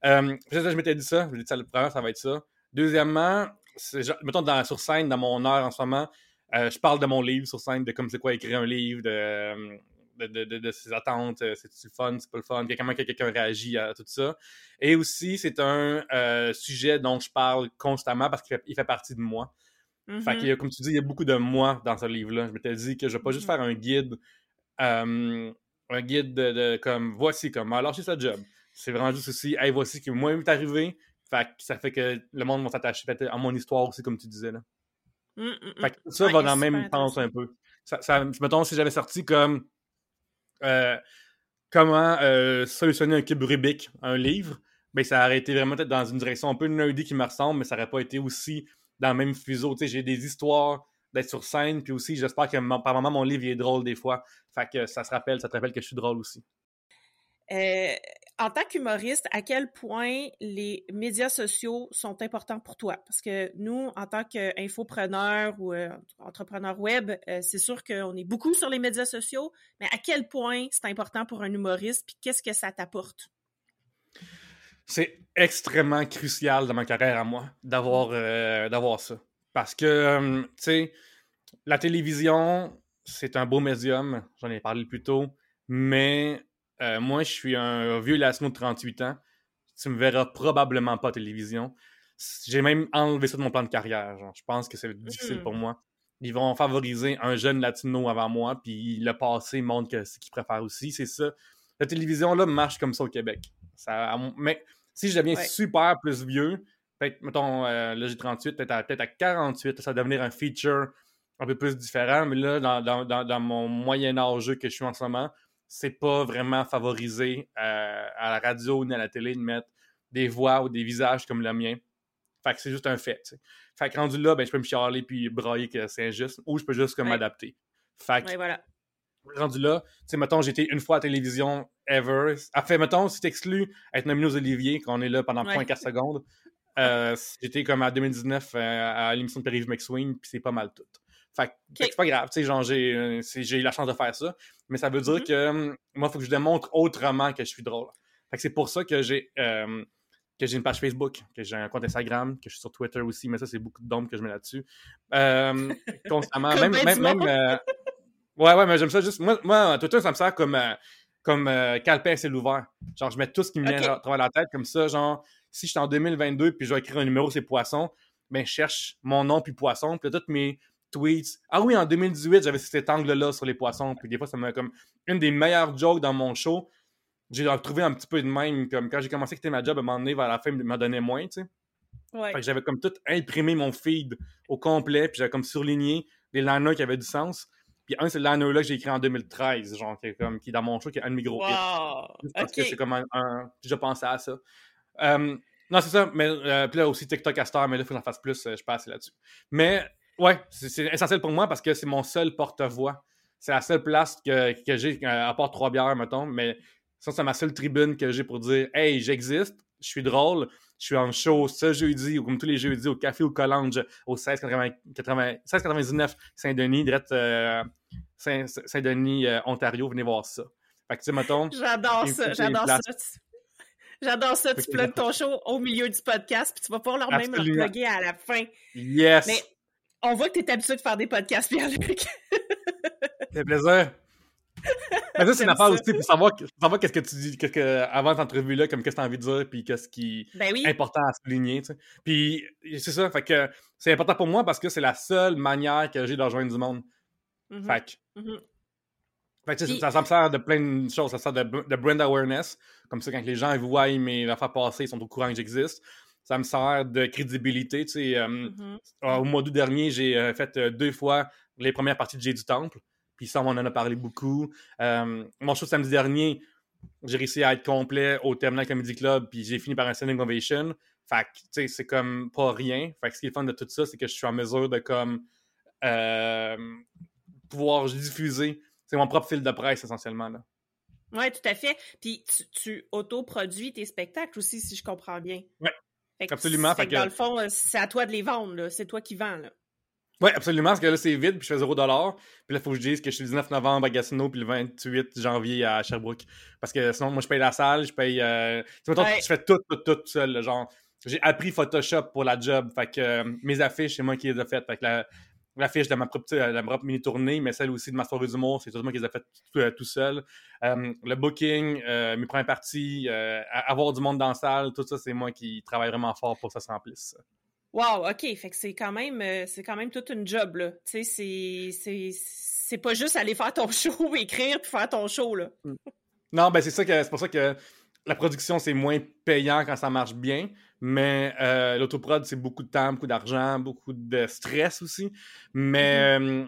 Euh, ça, je m'étais dit ça. Je me dit, ça, le premier, ça va être ça. Deuxièmement, mettons dans, sur scène, dans mon heure en ce moment, euh, je parle de mon livre sur scène, de comme c'est quoi écrire un livre, de, de, de, de- de ses attentes, euh, c'est-tu le fun, c'est pas le fun, comment que quelqu'un réagit à tout ça. Et aussi, c'est un euh, sujet dont je parle constamment parce qu'il fait, il fait partie de moi. Fait Mhm. qu'il y a, comme tu dis, il y a beaucoup de moi dans ce livre-là. Je m'étais dit que je vais pas juste Mhm. faire un guide, euh, un guide de, comme voici comment lâcher sa job. C'est vraiment juste aussi, hey, voici qui moi m'est arrivé. Fait que ça fait que le monde va s'attacher peut-être à mon histoire aussi, comme tu disais. Là. Mm, mm, mm. Fait que ça Ouais, va dans le même sens un peu. Ça, ça, mettons, si j'avais sorti comme euh, comment euh, solutionner un cube Rubik, un livre, ben ça aurait été vraiment peut-être dans une direction un peu nerdy qui me ressemble, mais ça aurait pas été aussi dans le même fuseau. Tu sais, j'ai des histoires d'être sur scène, puis aussi j'espère que mon- par moment mon livre il est drôle des fois. Fait que ça se rappelle, ça te rappelle que je suis drôle aussi. Euh, en tant qu'humoriste, à quel point les médias sociaux sont importants pour toi? Parce que nous, en tant qu'infopreneurs ou euh, entrepreneurs web, euh, c'est sûr qu'on est beaucoup sur les médias sociaux, mais à quel point c'est important pour un humoriste, puis qu'est-ce que ça t'apporte? c'est extrêmement crucial dans ma carrière à moi d'avoir euh, d'avoir ça. Parce que, euh, tu sais, la télévision, c'est un beau médium, j'en ai parlé plus tôt, mais euh, moi, je suis un vieux Lasno de 38 ans. Tu me verras probablement pas à télévision. J'ai même enlevé ça de mon plan de carrière. genre. Je pense que c'est difficile Mm. pour moi. Ils vont favoriser un jeune latino avant moi, puis le passé montre que ce qu'ils préfèrent aussi. C'est ça. La télévision, là, marche comme ça au Québec. Ça, mais si je deviens Ouais. super plus vieux, peut-être, mettons, euh, là j'ai 38, peut-être à, peut-être à 48, ça va devenir un feature un peu plus différent. Mais là, dans, dans mon moyen âge que je suis en ce moment, c'est pas vraiment favorisé euh, à la radio ni à la télé de mettre des voix ou des visages comme le mien. Fait que c'est juste un fait. Fait que rendu là, ben, je peux me chialer puis brailler que c'est injuste ou je peux juste comme Ouais. m'adapter. Fait que Ouais, voilà. rendu là, tu sais, mettons, été une fois à la télévision ever. Ah, fait, mettons, si t'exclus être nominé aux Olivier, qu'on est là pendant Ouais. 0.4 secondes, euh, j'étais comme en 2019 euh, à l'émission de Paris McSwing, puis c'est pas mal tout. Fait que c'est pas grave, tu sais, genre, j'ai euh, j'ai eu la chance de faire ça, mais ça veut dire Mhm. que hum, moi, il faut que je démontre autrement que je suis drôle. Fait que c'est pour ça que j'ai euh, que j'ai une page Facebook, que j'ai un compte Instagram, que je suis sur Twitter aussi, mais ça, c'est beaucoup de dômes que je mets là-dessus. Euh, constamment. Même, ben même, même, euh, Ouais, ouais, mais j'aime ça juste. Moi, moi Twitter, ça me sert comme, euh, comme euh, calepin c'est l'ouvert. Genre, je mets tout ce qui me vient à travers la tête, comme ça. Genre, si je suis en 2022 puis je vais écrire un numéro, c'est poisson, ben, je cherche mon nom puis poisson. Puis là, tous mes tweets. Ah oui, en 2018, j'avais cet angle-là sur les poissons. Puis des fois, ça m'a comme. Une des meilleures jokes dans mon show. J'ai retrouvé un petit peu de même. Comme quand j'ai commencé à quitter ma job, à un moment donné, vers la fin, il m'a donné moins, tu sais. Ouais. Fait que j'avais comme tout imprimé mon feed au complet, puis j'avais comme surligné les liners qui avaient du sens. Puis un, c'est le liner-là que j'ai écrit en 2013, genre, qui est, comme, qui est dans mon show, qui est un de mes gros. Wow! Parce que c'est comme un, un- Je pensais à ça. Euh, non, c'est ça. Mais euh, puis là aussi, TikTok à Star, mais là, il faut que j'en fasse plus. euh, je passe là-dessus. Mais ouais, c'est essentiel pour moi parce que c'est mon seul porte-voix. C'est la seule place que, que j'ai, euh, à part trois bières, mettons. Mais ça, c'est ma seule tribune que j'ai pour dire Hey, j'existe, je suis drôle, je suis en show ce jeudi, ou comme tous les jeudis, au Café au Collange, au 1680 80 1699 Saint-Denis, direct euh, Saint- Saint-Denis, euh, Ontario. Venez voir ça. Fait que, tu sais, mettons. J'adore ça, j'adore ça. J'adore ça, tu plugues ton show au milieu du podcast, puis tu vas pouvoir leur même le plugger à la fin. Yes! Mais on voit que tu es habitué de faire des podcasts, Pierre-Luc. Fait plaisir. Mais ça, c'est une affaire aussi pour savoir, qu'est-ce que tu dis, qu'est-ce que, avant cette entrevue-là, comme qu'est-ce que tu as envie de dire, puis qu'est-ce qui ben oui. est important à souligner, tu sais. Puis c'est ça, fait que c'est important pour moi parce que c'est la seule manière que j'ai de rejoindre du monde. Mhm, Fait que, mhm. fait que, Puis- ça me sert de plein de choses. Ça sert de, de brand awareness. Comme ça, quand les gens ils voient mes affaires passer, ils sont au courant que j'existe. Ça me sert de crédibilité. Tu sais, euh, Mhm. euh, au mois d'août dernier, j'ai euh, fait euh, deux fois les premières parties de J'ai du Temple. Puis ça, on en a parlé beaucoup. Mon show samedi dernier, j'ai réussi à être complet au Terminal Comedy Club. Puis j'ai fini par un standing ovation. Fait que, tu sais, c'est comme pas rien. Fait que ce qui est fun de tout ça, c'est que je suis en mesure de comme pouvoir diffuser. C'est mon propre fil de presse essentiellement. Là. Oui, tout à fait. Puis tu, tu autoproduis tes spectacles aussi, si je comprends bien. Absolument. Fait que, dans le fond, c'est à toi de les vendre, c'est toi qui vends. Là. Oui, absolument, parce que là, c'est vide, puis je fais 0$. Puis là, il faut que je dise que je suis le 19 novembre à Gatineau, puis le 28 janvier à Sherbrooke. Parce que sinon, moi, je paye la salle, je paye. Euh... je fais tout, tout, tout, seul. genre, j'ai appris Photoshop pour la job. Fait que euh, mes affiches, c'est moi qui les ai faites. Fait que la, l'affiche de ma propre, mini-tournée, mais celle aussi de ma soirée d'humour, c'est tout moi qui les ai faites tout, tout seul. Euh, le booking, euh, mes premières parties, avoir du monde dans la salle, tout ça, c'est moi qui travaille vraiment fort pour que ça se remplisse. Wow, OK. Fait que c'est quand même euh, c'est quand même toute une job, là. Tu sais, c'est, c'est, pas juste aller faire ton show, écrire puis faire ton show, là. Non, ben c'est ça que c'est pour ça que la production, c'est moins payant quand ça marche bien, mais euh, l'autoprod, c'est beaucoup de temps, beaucoup d'argent, beaucoup de stress aussi. Mais mm-hmm. euh,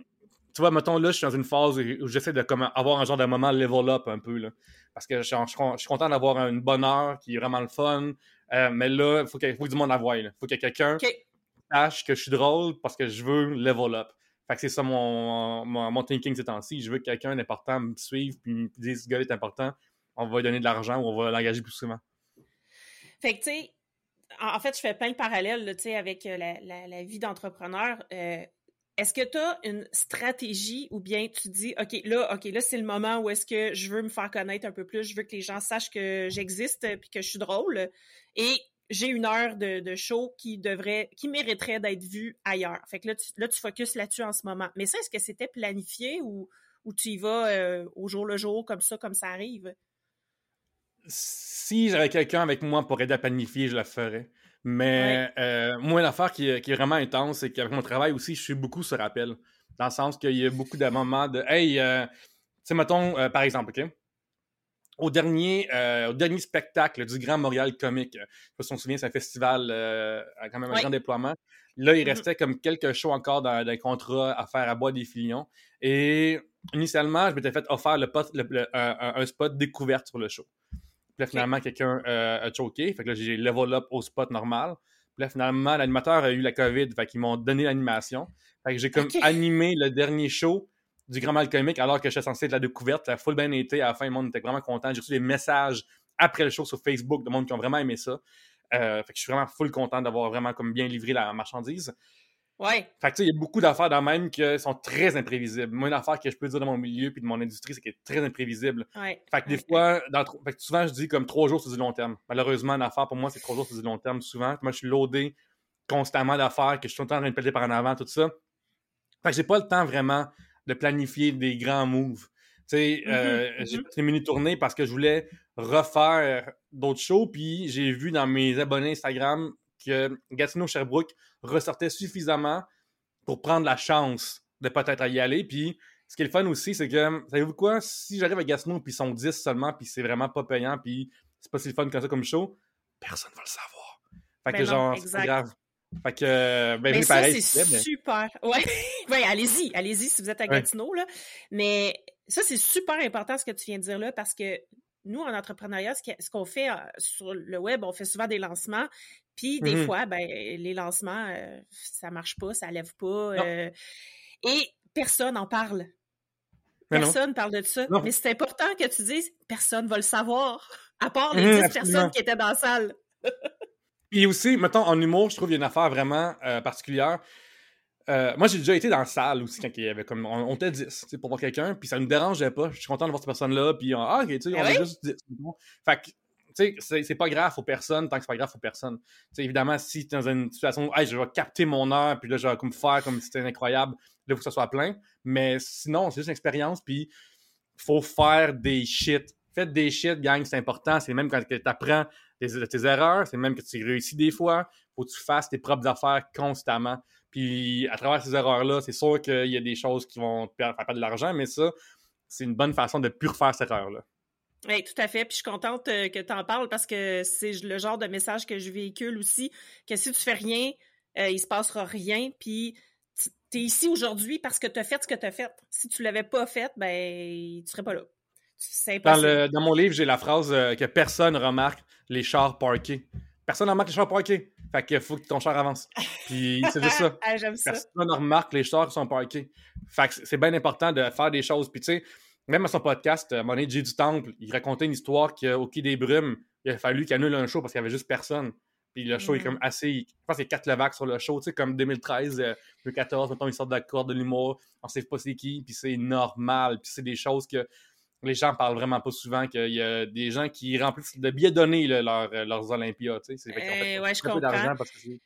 tu vois, mettons là, je suis dans une phase où j'essaie de comme, avoir un genre de moment level up un peu, là. Parce que je, suis content d'avoir une bonne heure qui est vraiment le fun. Euh, mais là, il faut, qu'il faut que du monde la voie. Il faut que quelqu'un sache que je suis drôle parce que je veux level up. Fait que c'est ça mon, mon, thinking ces temps-ci. Je veux que quelqu'un d'important me suive puis me dise ce gars est important. On va lui donner de l'argent ou on va l'engager plus souvent. Fait que tu sais, en fait, je fais plein de parallèles avec euh, la, vie d'entrepreneur. Euh, est-ce que tu as une stratégie ou bien tu dis, OK, là, OK, là, c'est le moment où est-ce que je veux me faire connaître un peu plus, je veux que les gens sachent que j'existe puis que je suis drôle et j'ai une heure de, show qui devrait, qui mériterait d'être vue ailleurs. Fait que là, tu, là, tu focuses là-dessus en ce moment. Mais ça, est-ce que c'était planifié ou, tu y vas euh, au jour le jour, comme ça, comme ça arrive? Si j'avais quelqu'un avec moi pour aider à planifier, je le ferais. Mais euh, moi, l'affaire qui, est vraiment intense, c'est qu'avec mon travail aussi, je suis beaucoup sur rappel. Dans le sens qu'il y a beaucoup de moments de Hey, euh, tu sais, mettons, euh, par exemple, OK? Au dernier, au dernier spectacle du Grand Montréal Comique, je sais pas si on se souvient, c'est un festival quand même un grand déploiement. Là, il mm-hmm. restait comme quelques shows encore dans, un contrat à faire à Bois des Filions. Et initialement, je m'étais fait offrir le, un, spot découverte sur le show. Puis là, finalement, quelqu'un euh, a choqué. Fait que là, j'ai level up au spot normal. Puis là, finalement, l'animateur a eu la COVID. Fait qu'ils m'ont donné l'animation. Fait que j'ai comme animé le dernier show du Grand Mal Comique alors que j'étais censé être la découverte. Ça a full bien été. À la fin, le monde était vraiment content. J'ai reçu des messages après le show sur Facebook de monde qui ont vraiment aimé ça. Euh, fait que je suis vraiment full content d'avoir vraiment comme bien livré la marchandise. Ouais. Fait que tu sais, il y a beaucoup d'affaires dans même qui sont très imprévisibles. Moi, une affaire que je peux dire de mon milieu puis de mon industrie, c'est qu'elle est très imprévisible. Ouais. Fait que des fois, dans, fait que souvent, je dis comme trois jours, c'est du long terme. Malheureusement, une affaire, pour moi, c'est trois jours, c'est du long terme souvent. Moi, je suis loadé constamment d'affaires, que je suis tout le temps en train de péter par en avant, tout ça. Fait que j'ai pas le temps vraiment de planifier des grands moves. Tu sais, mm-hmm, euh, j'ai fait une mini-tournée parce que je voulais refaire d'autres shows, puis j'ai vu dans mes abonnés Instagram que Gatineau Sherbrooke ressortait suffisamment pour prendre la chance de peut-être y aller. Puis ce qui est le fun aussi, c'est que, savez-vous quoi, si j'arrive à Gatineau puis ils sont 10 seulement, puis c'est vraiment pas payant, puis c'est pas si fun comme ça comme show, personne va le savoir. Fait que ben genre, c'est grave. Fait que, ben, mais ça, c'est super. Ouais. ouais allez-y, allez-y si vous êtes à Gatineau, là. Mais ça, c'est super important ce que tu viens de dire là, parce que nous, en entrepreneuriat, ce qu'on fait euh, sur le web, on fait souvent des lancements. Puis des mmh fois, ben, les lancements, euh, ça marche pas, ça lève pas. Euh, et personne n'en parle. personne ne parle de ça. Mais c'est important que tu dises, personne va le savoir, à part les 10 mmh personnes qui étaient dans la salle. Puis aussi, mettons, en humour, je trouve qu'il y a une affaire vraiment particulière. Euh, moi, j'ai déjà été dans la salle aussi quand il y avait comme. On, était 10 pour voir quelqu'un, puis ça ne me dérangeait pas. Je suis content de voir cette personne-là, puis ah, ok, tu sais, on est juste 10. Fait que, c'est pas grave aux personnes tant que c'est pas grave aux personnes. Tu sais, évidemment, si tu es dans une situation où je vais capter mon heure, puis là, je vais comme faire comme si c'était incroyable, là, il faut que ça soit plein. Mais sinon, c'est juste une expérience, puis faut faire des shit. Faites des shit, gang, c'est important. C'est même quand tu apprends tes, tes erreurs, c'est même que tu réussis des fois. Faut que tu fasses tes propres affaires constamment. Puis à travers ces erreurs-là, c'est sûr qu'il y a des choses qui vont te faire perdre de l'argent, mais ça, c'est une bonne façon de plus refaire cette erreur-là. Oui, tout à fait. Puis je suis contente euh, que tu en parles parce que c'est le genre de message que je véhicule aussi, que si tu fais rien, il euh, il se passera rien. Puis tu es ici aujourd'hui parce que tu as fait ce que tu as fait. Si tu l'avais pas fait, ben tu serais pas là. Dans, dans, mon livre, j'ai la phrase euh, que personne remarque les chars parkés. Personne ne remarque les chars parkés. Fait qu'il faut que ton char avance. Puis c'est juste ça. ah, ça. Personne ne remarque les chars qui sont parkés. Fait que c'est bien important de faire des choses. Puis tu sais, même à son podcast, euh, mon J du Temple, il racontait une histoire qu'au Quai des Brumes, il a fallu qu'il annule un show parce qu'il n'y avait juste personne. Puis le show est comme Mhm. assez. Je pense qu'il y a quatre levacs sur le show, tu sais, comme 2013, euh, 2014, mettons, ils sortent corde de l'humour, on sait pas c'est qui, puis c'est normal. Puis c'est des choses que les gens parlent vraiment pas souvent, qu'il y a des gens qui remplissent de billets donnés là, leur- euh, leurs Olympias, tu sais. C'est- fait ont fait Eh, ouais, je comprends. parce que c'est.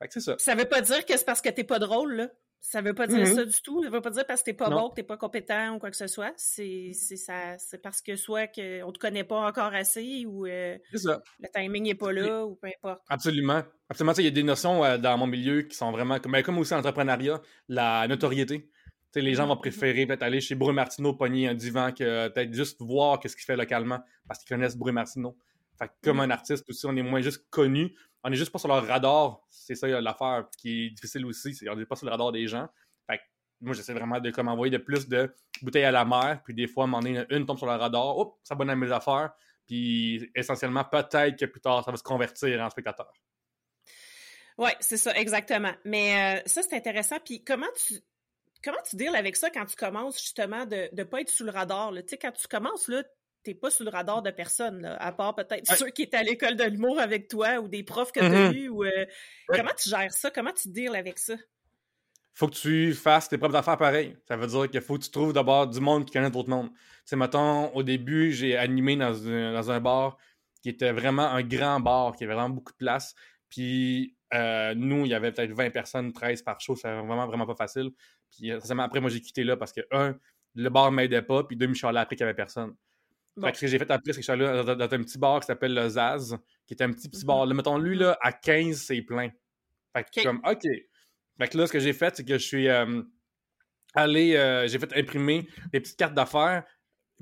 Fait que ça. Puis ça veut pas dire que c'est parce que t'es pas drôle, là. Ça veut pas dire Mhm. ça du tout. Ça veut pas dire parce que t'es pas Non. bon, que t'es pas compétent ou quoi que ce soit. C'est ça, c'est parce que soit que on te connaît pas encore assez ou euh, ça. le timing est pas là ou peu importe. Absolument. Absolument. Il y a des notions euh, dans mon milieu qui sont vraiment comme, ben, comme aussi en entrepreneuriat, la notoriété. Les gens Mhm, vont préférer peut-être aller chez Bruno Martineau pogner un divan que peut-être juste voir qu'est-ce qu'il fait localement parce qu'ils connaissent Bruno Martineau. Fait que comme Mhm. un artiste aussi, on est moins juste connu. On est juste pas sur leur radar. C'est ça l'affaire qui est difficile aussi. On n'est pas sur le radar des gens. Fait que moi, j'essaie vraiment de comme envoyer de plus de bouteilles à la mer. Puis des fois, à un une tombe sur le radar. Oups, ça abonne à mes affaires. Puis essentiellement, peut-être que plus tard, ça va se convertir en spectateur. Ouais, c'est ça, exactement. Mais euh, ça, c'est intéressant. Puis comment tu comment tu deals avec ça quand tu commences justement de ne pas être sous le radar? Tu sais, quand tu commences, là, t'es pas sous le radar de personne, là, à part peut-être Ouais. ceux qui étaient à l'école de l'humour avec toi ou des profs que tu as eus. Ou, euh, Ouais. Comment tu gères ça? Comment tu deals avec ça? faut que tu fasses tes propres affaires pareil. Ça veut dire qu'il faut que tu trouves d'abord du monde qui connaît d'autres mondes. Tu sais, mettons, au début, j'ai animé dans un, dans un bar qui était vraiment un grand bar, qui avait vraiment beaucoup de place. Puis euh, nous, il y avait peut-être 20 personnes, 13 par show, c'était vraiment, vraiment pas facile. Puis euh, après, moi, j'ai quitté là parce que, un, le bar m'aidait pas, puis deux, je suis allé après qu'il y avait personne. Bon. Fait que ce que j'ai fait après, c'est que je suis allé dans, dans un petit bar qui s'appelle le Zaz, qui était un petit, petit Mhm. bar. Là, mettons, lui, là, à 15, c'est plein. Fait que, comme, OK. Fait que là, ce que j'ai fait, c'est que je suis euh, allé, euh, j'ai fait imprimer des petites cartes d'affaires,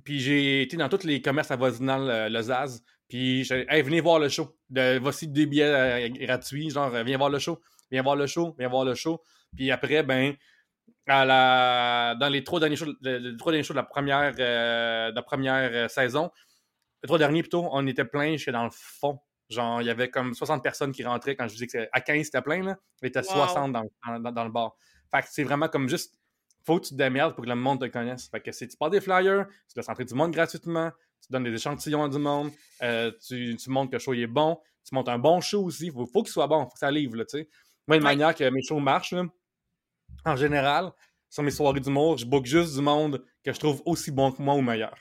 puis j'ai été dans tous les commerces avoisinants le, le Zaz, puis j'ai hey, venez voir le show. De, voici des billets euh, gratuits, genre, viens voir le show, viens voir le show, viens voir le show. Puis après, ben, à la, dans les trois derniers shows, le- les trois derniers shows de la première, euh, de la première euh, saison, les trois derniers plutôt, on était plein jusqu'à dans le fond. Genre, il y avait comme 60 personnes qui rentraient quand je disais que c'est- à 15 c'était plein, là. Il était Wow. 60 dans, dans, dans le bar. Fait que c'est vraiment comme juste, faut que tu te démerdes pour que le monde te connaisse. Fait que c'est, tu pars des flyers, tu laisses entrer du monde gratuitement, tu donnes des échantillons à du monde, euh, tu, tu montres que le show il est bon, tu montes un bon show aussi, faut, faut qu'il soit bon, faut que ça livre, là, tu sais. Moi, une Ouais. manière que mes shows marchent, là, en général, sur mes soirées d'humour, je book juste du monde que je trouve aussi bon que moi ou meilleur.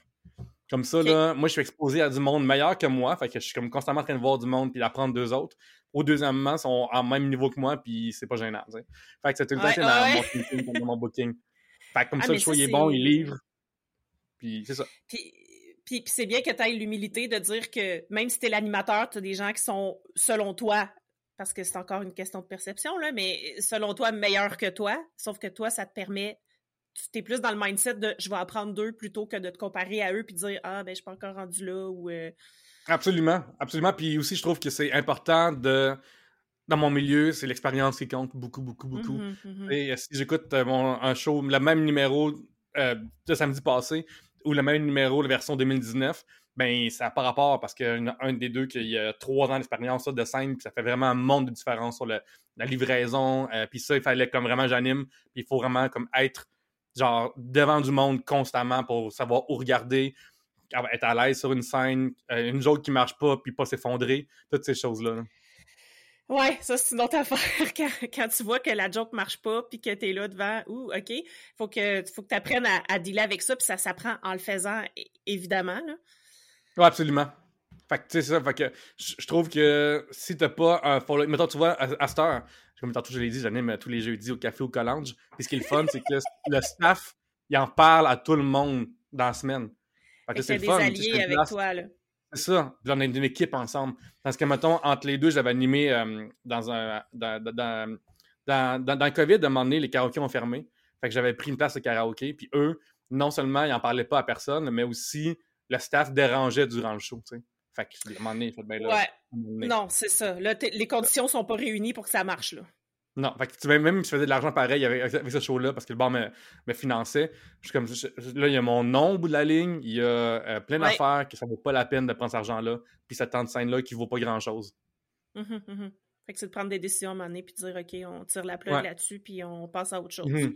Comme ça, là, moi, je suis exposé à du monde meilleur que moi, fait que je suis comme constamment en train de voir du monde puis d'apprendre deux autres. Au deuxièmement, ils sont en même niveau que moi puis c'est pas gênant. Fait que c'est tout le temps Ouais, dans mon thinking, comme dans mon booking. Fait que comme Ah, ça, le ça, il est bon, il livre. Puis c'est ça. Puis, puis, puis c'est bien que tu aies l'humilité de dire que même si tu es l'animateur, tu as des gens qui sont, selon toi, parce que c'est encore une question de perception, là, mais selon toi, meilleurs que toi. Sauf que toi, ça te permet. Tu es plus dans le mindset de je vais apprendre d'eux plutôt que de te comparer à eux puis de dire Ah, ben, je suis pas encore rendu là ou. euh, Absolument, absolument. Puis aussi, je trouve que c'est important de. Dans mon milieu, c'est l'expérience qui compte beaucoup, beaucoup, beaucoup. mhm, mhm. Et si j'écoute euh, mon, un show, le même numéro euh, de samedi passé ou le même numéro, la version 2019, ben ça n'a pas rapport parce a un des deux qui a trois ans d'expérience de scène, puis ça fait vraiment un monde de différence sur la livraison. euh, puis ça, il fallait comme vraiment j'anime, puis il faut vraiment comme être genre devant du monde constamment pour savoir où regarder, être à l'aise sur une scène, euh, une joke qui marche pas, puis pas s'effondrer, toutes ces choses-là. là. Ouais, ça, c'est une autre affaire. Quand, quand tu vois que la joke marche pas, puis que t'es là devant, ouh, OK, faut que, faut que tu apprennes à, à dealer avec ça, puis ça s'apprend en le faisant, évidemment. Là. Ouais, absolument. Fait que, tu sais, ça. Fait que je trouve que si t'as pas un follow. Mettons, tu vois, à, à cette heure, comme tantôt je l'ai dit, j'anime tous les jeudis au café au Collange. Puis ce qui est le fun, c'est que le, staff, il en parle à tout le monde dans la semaine. Fait que c'est le fun. des tu alliés avec place- toi, là. C'est ça. Est une équipe ensemble. Parce que, mettons, entre les deux, j'avais animé euh, dans un. Dans, dans, dans, dans, dans- dans le COVID, à un moment donné, les karaokés ont fermé. Fait que j'avais pris une place de karaoké. Puis eux, non seulement ils en parlaient pas à personne, mais aussi le staff dérangeait durant le show. Fait que, à un moment donné, il fait ben là. Ouais, non, c'est ça. Là, les conditions sont pas réunies pour que ça marche, là. Non, fait que même si je faisais de l'argent pareil avec, avec ce show-là, parce que le bar me, me finançait, je suis comme, je- là, il y a mon nom au bout de la ligne, il y a euh, plein Ouais. d'affaires que ça vaut pas la peine de prendre cet argent-là, puis cette temps de scène-là qui vaut pas grand-chose. Mhm, mhm. Fait que c'est de prendre des décisions à un moment donné, puis de dire, OK, on tire la Ouais. là-dessus, puis on passe à autre chose. Mhm.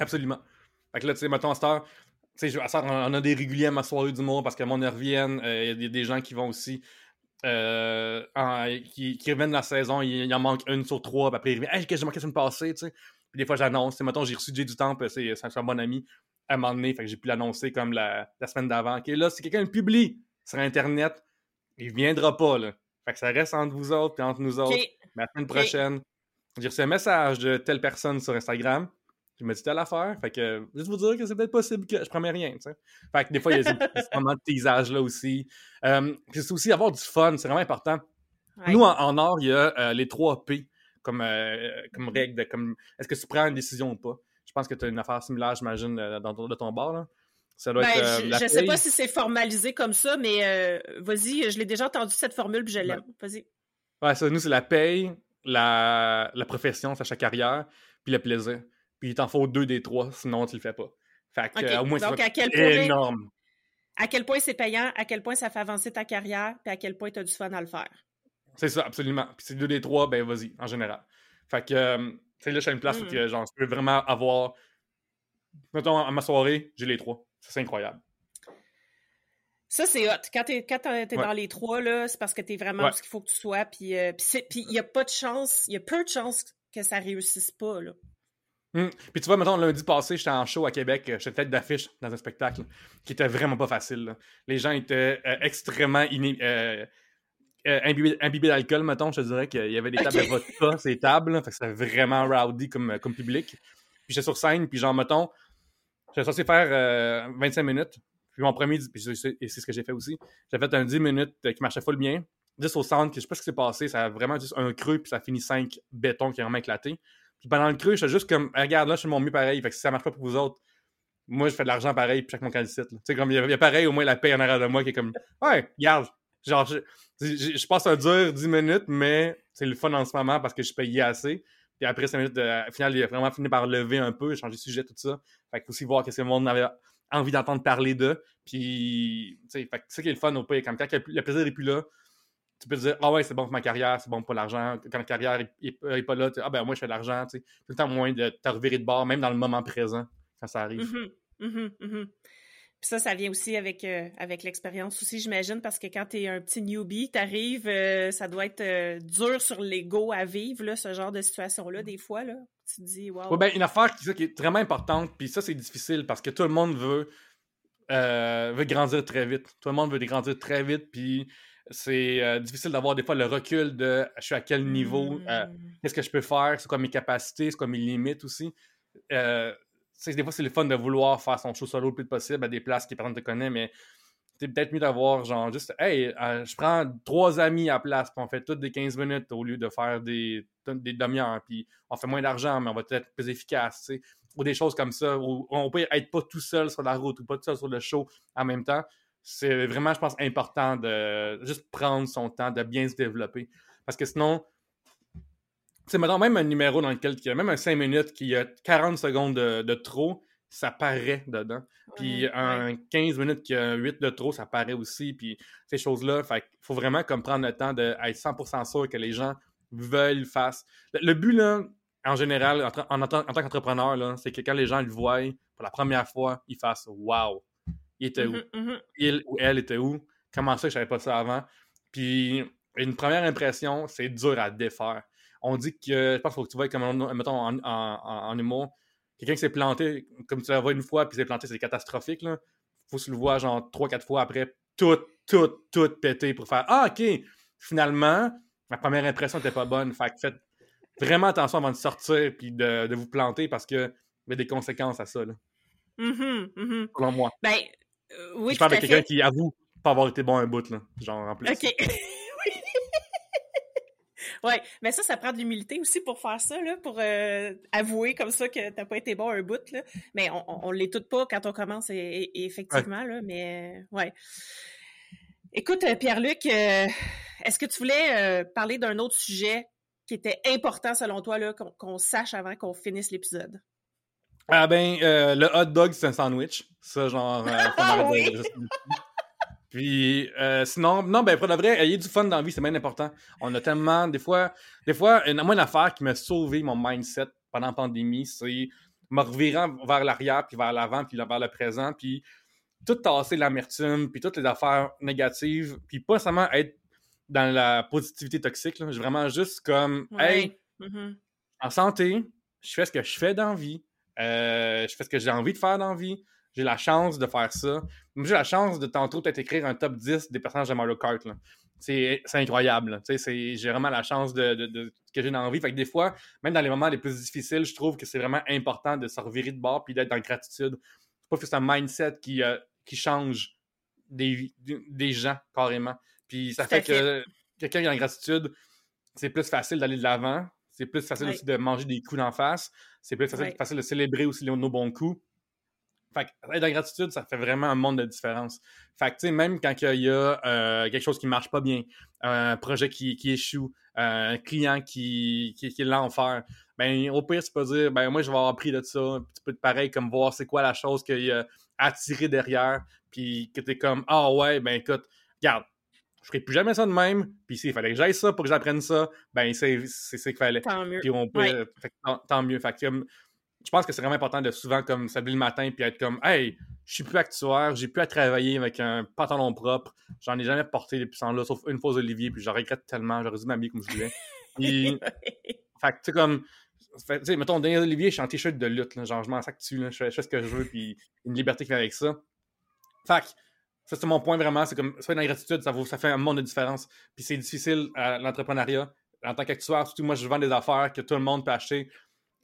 Absolument. Fait que là, tu sais, mettons, à cette heure, tu sais, on a des réguliers à ma soirée d'humour parce que le monde y revienne. euh, Il y a des gens qui vont aussi euh, qui, qui, reviennent de la saison, il, en manque une sur trois, puis après il revient Hey, qu'est-ce que j'ai manqué la semaine passée, tu sais. Puis des fois j'annonce, mettons, j'ai reçu Jay du Temple, c'est un bon ami, à un moment donné, fait que j'ai pu l'annoncer comme la, la, semaine d'avant. Ok, là, si quelqu'un le publie sur Internet, il viendra pas, là. Fait que ça reste entre vous autres et entre nous autres. Mais la semaine prochaine, j'ai reçu un message de telle personne sur Instagram qui m'a dit telle affaire. Fait que, juste vous dire que c'est peut-être possible que je promets rien, tu sais. Fait que des fois, il y a ce moment de teasage là aussi. Euh, c'est aussi avoir du fun, c'est vraiment important. Nous, en, or, il y a euh, les trois P comme, euh, comme règle de comme est-ce que tu prends une décision ou pas? Je pense que tu as une affaire similaire, j'imagine, dans ton, de ton bar. Là. Ça doit ben, être, je ne sais pas si c'est formalisé comme ça, mais vas-y, je l'ai déjà entendu cette formule, puis je l'aime. Vas-y. Ouais, ça, nous, c'est la paye, la, la profession, sa carrière, puis le plaisir. Puis il t'en faut deux des trois, sinon tu le fais pas. Fait que, au moins, Donc, à quel point, énorme. À quel point c'est payant, à quel point ça fait avancer ta carrière, puis à quel point tu as du fun à le faire? C'est ça, absolument. Puis c'est deux des trois, ben vas-y, en général. Fait que, euh, tu sais, là, je suis à une place où que, mm. genre, je peux vraiment avoir. Mettons, à ma soirée, j'ai les trois. C'est incroyable. Ça, c'est hot. Quand t'es, quand dans les trois, là, c'est parce que t'es vraiment ce qu'il faut que tu sois. Puis euh, il n'y a pas de chance, il y a peu de chance que ça réussisse pas, là. Hum. Puis tu vois, mettons, lundi passé, j'étais en show à Québec, euh, j'étais tête d'affiche dans un spectacle qui était vraiment pas facile. Les gens étaient euh, extrêmement euh, imbibés, d'alcool, mettons. Je te dirais qu'il y avait des tables de vodka, ces tables. fait que c'était vraiment rowdy comme, comme public. Puis j'étais sur scène, puis genre, mettons, j'étais censé faire 25 minutes. Puis mon premier, et c'est ce que j'ai fait aussi, j'ai fait un 10 minutes qui marchait full bien. 10 au centre, je sais pas ce qui s'est passé, ça a vraiment juste un creux, puis ça a fini 5 bétons qui ont vraiment éclaté. Pendant le creux, j'étais juste comme, regarde, là, je fais mon mieux pareil. Fait que si ça marche pas pour vous autres, moi, je fais de l'argent pareil, puis chaque mon candidat. Tu sais, comme il y, a pareil, au moins la paix en arrière de moi qui est comme, ouais, regarde, genre, je, passe un dur 10 minutes, mais c'est le fun en ce moment parce que je payais assez. Puis après 5 minutes, au final, il a vraiment fini par lever un peu, changer de sujet, tout ça. Fait que aussi voir qu'est-ce que le monde avait envie d'entendre parler d'eux. Puis, tu sais, c'est ça qui est le fun au pays. Quand, quand le plaisir est plus là, tu peux te dire, ah ouais, c'est bon pour ma carrière, c'est bon pour l'argent. Quand la carrière n'est pas là, ah ben moi, je fais de l'argent. Tout le temps moins de te revirer de bord, même dans le moment présent, quand ça arrive. Mm-hmm. Mm-hmm. Mm-hmm. Puis ça, ça vient aussi avec, euh, avec l'expérience aussi, j'imagine, parce que quand tu es un petit newbie, tu arrives, euh, ça doit être euh, dur sur l'ego à vivre, là, ce genre de situation-là, des fois. Là. Tu te dis, waouh. ben, une affaire qui, qui est vraiment importante, puis ça, c'est difficile parce que tout le monde veut, veut grandir très vite. Tout le monde veut grandir très vite, puis c'est euh, difficile d'avoir des fois le recul de je suis à quel niveau, euh, mmh. qu'est-ce que je peux faire, c'est quoi mes capacités, c'est quoi mes limites aussi. Euh, des fois, c'est le fun de vouloir faire son show solo le plus possible à des places qui personne te connaît, mais c'est peut-être mieux d'avoir genre juste Hey, je prends trois amis à place, puis on fait toutes des 15 minutes au lieu de faire des, des demi-heures, puis on fait moins d'argent, mais on va être plus efficace, ou des choses comme ça, où on peut être pas tout seul sur la route ou pas tout seul sur le show en même temps c'est vraiment, je pense, important de juste prendre son temps, de bien se développer. Parce que sinon, c'est maintenant même un numéro dans lequel il y a même un 5 minutes qui a 40 secondes de, trop, ça paraît dedans. Puis un 15 minutes qui a 8 de trop, ça paraît aussi. Puis ces choses-là, il faut vraiment comme prendre le temps d'être 100% sûr que les gens veulent faire. Le, but, là, en général, en, en, tant qu'entrepreneur, c'est que quand les gens le voient pour la première fois, ils fassent Wow! Il était où? Mmh mmh il ou elle était où? Comment ça, je savais pas ça avant? Puis, une première impression, c'est dur à défaire. On dit que, je pense qu'il faut que tu vois, comme, mettons, en, en, humour, quelqu'un qui s'est planté, comme tu la vois une fois, puis s'est planté, c'est catastrophique, là. Faut se le voir, genre, trois, quatre fois après, tout, tout, tout pété pour faire Ah, OK, finalement, ma première impression n'était pas bonne. Fait que faites vraiment attention avant de sortir puis de, de vous planter parce qu'il y a des conséquences à ça, là. Mmh Selon moi. Ben, oui, je parle de quelqu'un qui avoue pas avoir été bon un bout, là. Genre, en plus. OK. oui. ouais, mais ça, ça prend de l'humilité aussi pour faire ça, là, pour euh, avouer comme ça que t'as pas été bon un bout, là. Mais on, on, l'est tout pas quand on commence, et, effectivement, là, mais euh, ouais. Écoute, Pierre-Luc, est-ce que tu voulais parler d'un autre sujet qui était important selon toi, là, qu'on sache avant qu'on finisse l'épisode? Ah ben, euh, le hot dog, c'est un sandwich. Ça, genre, euh, ah Puis, euh, sinon, non, ben, pour de vrai, ayez du fun dans la vie, c'est bien important. On a tellement, des fois, des fois, une, moi, une affaire qui m'a sauvé mon mindset pendant la pandémie, c'est me revirant vers l'arrière, puis vers l'avant, puis vers le présent, puis tout tasser l'amertume, puis toutes les affaires négatives, puis pas seulement être dans la positivité toxique. Là. Vraiment juste comme, hey, mm-hmm. en santé, je fais ce que je fais dans la vie. Euh, je fais ce que j'ai envie de faire dans la vie. J'ai la chance de faire ça. J'ai la chance de tantôt peut-être écrire un top 10 des personnages de Mario Kart. C'est incroyable. J'ai vraiment la chance de, de, que j'ai dans la vie. Fait que des fois, même dans les moments les plus difficiles, je trouve que c'est vraiment important de se revirer de bord puis d'être dans gratitude. C'est pas que c'est un mindset qui, euh, qui change des, des gens carrément. Puis ça fait, que quelqu'un qui a la gratitude, c'est plus facile d'aller de l'avant. C'est plus facile aussi de manger des coups d'en face. C'est plus facile, de célébrer aussi nos bons coups. Fait que être gratitude, ça fait vraiment un monde de différence. Fait que, tu sais, même quand il y a euh, quelque chose qui marche pas bien, un projet qui, qui échoue, un client qui, qui, qui est l'enfer, ben, au pire, tu peux dire, ben, moi, je vais avoir appris de ça. Tu peux pareil, comme voir c'est quoi la chose qu'il a attiré derrière, puis que t'es comme, ah ouais, ben, écoute, regarde, je ferai plus jamais ça de même. Puis s'il fallait que j'aille ça pour que j'apprenne ça, ben c'est ce qu'il fallait. Tant mieux. Puis on peut, tant, mieux. Fait que, je pense que c'est vraiment important de souvent comme s'habiller le matin puis être comme Hey, je suis plus actuaire, j'ai plus à travailler avec un pantalon propre, j'en ai jamais porté depuis ce temps-là, sauf une fois Olivier, puis je regrette tellement, j'aurais dû m'habiller comme je voulais. Puis, fait que tu sais, comme tu sais, mettons, Daniel Olivier, je suis en t-shirt de lutte, là, genre je m'en sac dessus, là, je, fais, ce que je veux, puis une liberté qui vient avec ça. Fait que ça, c'est mon point vraiment. C'est comme, soit dans la gratitude, ça, ça fait un monde de différence. Puis c'est difficile à l'entrepreneuriat. En tant qu'actuaire, surtout moi, je vends des affaires que tout le monde peut acheter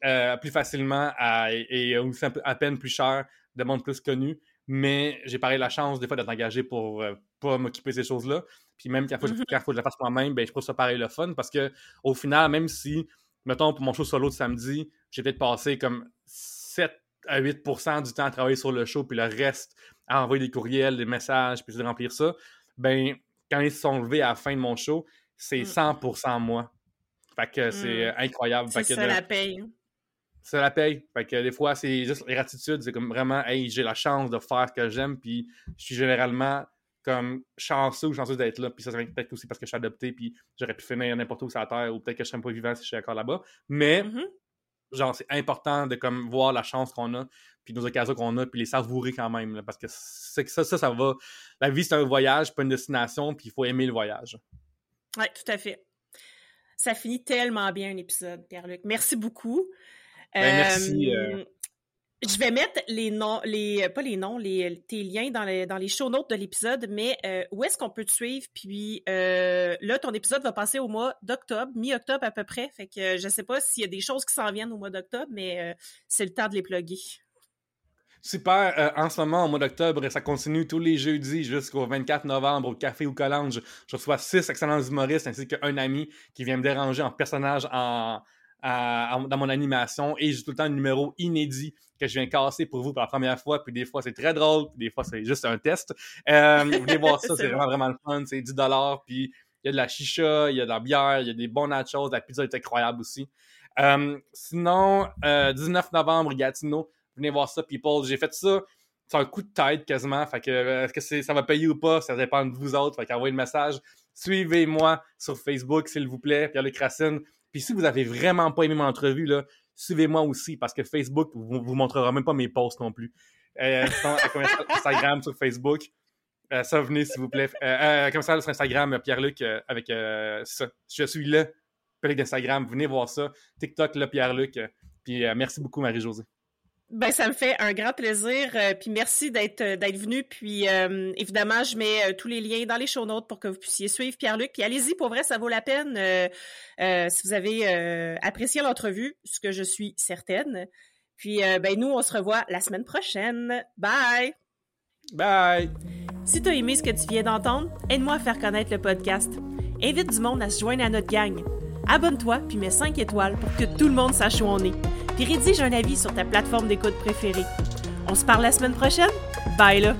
euh, plus facilement et aussi à peine plus cher, de monde plus connu. Mais j'ai pareil la chance des fois d'être engagé pour euh, pas m'occuper de ces choses-là. Puis même quand il faut, mm-hmm. faut, que je la fasse moi-même, ben, je trouve ça pareil le fun parce que au final, même si, mettons, pour mon show solo de samedi, j'ai peut-être passé comme 7 à 8% du temps à travailler sur le show, puis le reste à envoyer des courriels, des messages, puis de remplir ça, ben, quand ils se sont levés à la fin de mon show, c'est 100% mm. moi. Fait que c'est mm. incroyable. C'est ça la paye. C'est la paye. Fait que des fois, c'est juste gratitude. C'est comme vraiment, hey, j'ai la chance de faire ce que j'aime, puis je suis généralement comme chanceux ou chanceuse d'être là. Puis ça, ça vient peut-être aussi parce que je suis adopté, puis j'aurais pu finir n'importe où sur la terre, ou peut-être que je serais pas vivant si je suis encore là-bas. Mais, mm-hmm. Genre, c'est important de comme voir la chance qu'on a, puis nos occasions qu'on a, puis les savourer quand même. parce que c'est ça, ça, ça va. La vie, c'est un voyage, pas une destination, puis il faut aimer le voyage. Oui, tout à fait. Ça finit tellement bien un épisode, Pierre-Luc. Merci beaucoup. Ben, merci. Euh, euh, je vais mettre les noms, les pas les noms, les tes liens dans les dans les show notes de l'épisode, mais euh, où est-ce qu'on peut te suivre? Puis là, ton épisode va passer au mois d'octobre, mi-octobre à peu près. Fait que je sais pas s'il y a des choses qui s'en viennent au mois d'octobre, mais c'est le temps de les plugger. Super. Euh, en ce moment, au mois d'octobre, ça continue tous les jeudis jusqu'au 24 novembre au Café ou Collange. Je reçois six excellents humoristes ainsi qu'un ami qui vient me déranger en personnage en, dans mon animation. Et j'ai tout le temps un numéro inédit que je viens casser pour vous pour la première fois. Puis des fois, c'est très drôle. Puis des fois, c'est juste un test. Euh, venez voir ça. c'est vraiment, vraiment le fun. C'est 10 Puis il y a de la chicha, il y a de la bière, il y a des bons nachos. La pizza est incroyable aussi. Euh, sinon, 19 novembre, Gatineau venez voir ça, people. J'ai fait ça c'est un coup de tête quasiment. Fait que euh, est-ce que ça va payer ou pas? Ça dépend de vous autres. Fait qu'envoyez le message. Suivez-moi sur Facebook, s'il vous plaît, Pierre-Luc Racine. Puis si vous avez vraiment pas aimé mon entrevue, suivez-moi aussi parce que Facebook vous, vous montrera même pas mes posts non plus. Euh, Instagram sur Facebook. Euh, ça, venez, s'il vous plaît. Euh, comme ça, sur Instagram, Pierre-Luc, avec ça. Je suis là, Pierre-Luc d'Instagram. Venez voir ça. TikTok, là, Pierre-Luc. Puis merci beaucoup, Marie-Josée. Ben, ça me fait un grand plaisir. Euh, puis merci d'être euh, d'être venu. Puis euh, évidemment, je mets tous les liens dans les show notes pour que vous puissiez suivre Pierre-Luc. Puis allez-y, pour vrai, ça vaut la peine si vous avez apprécié l'entrevue, ce que je suis certaine. Puis ben nous, on se revoit la semaine prochaine. Bye! Bye! Si tu as aimé ce que tu viens d'entendre, aide-moi à faire connaître le podcast. Invite du monde à se joindre à notre gang. Abonne-toi puis mets 5 étoiles pour que tout le monde sache où on est puis rédige un avis sur ta plateforme d'écoute préférée. On se parle la semaine prochaine? Bye là!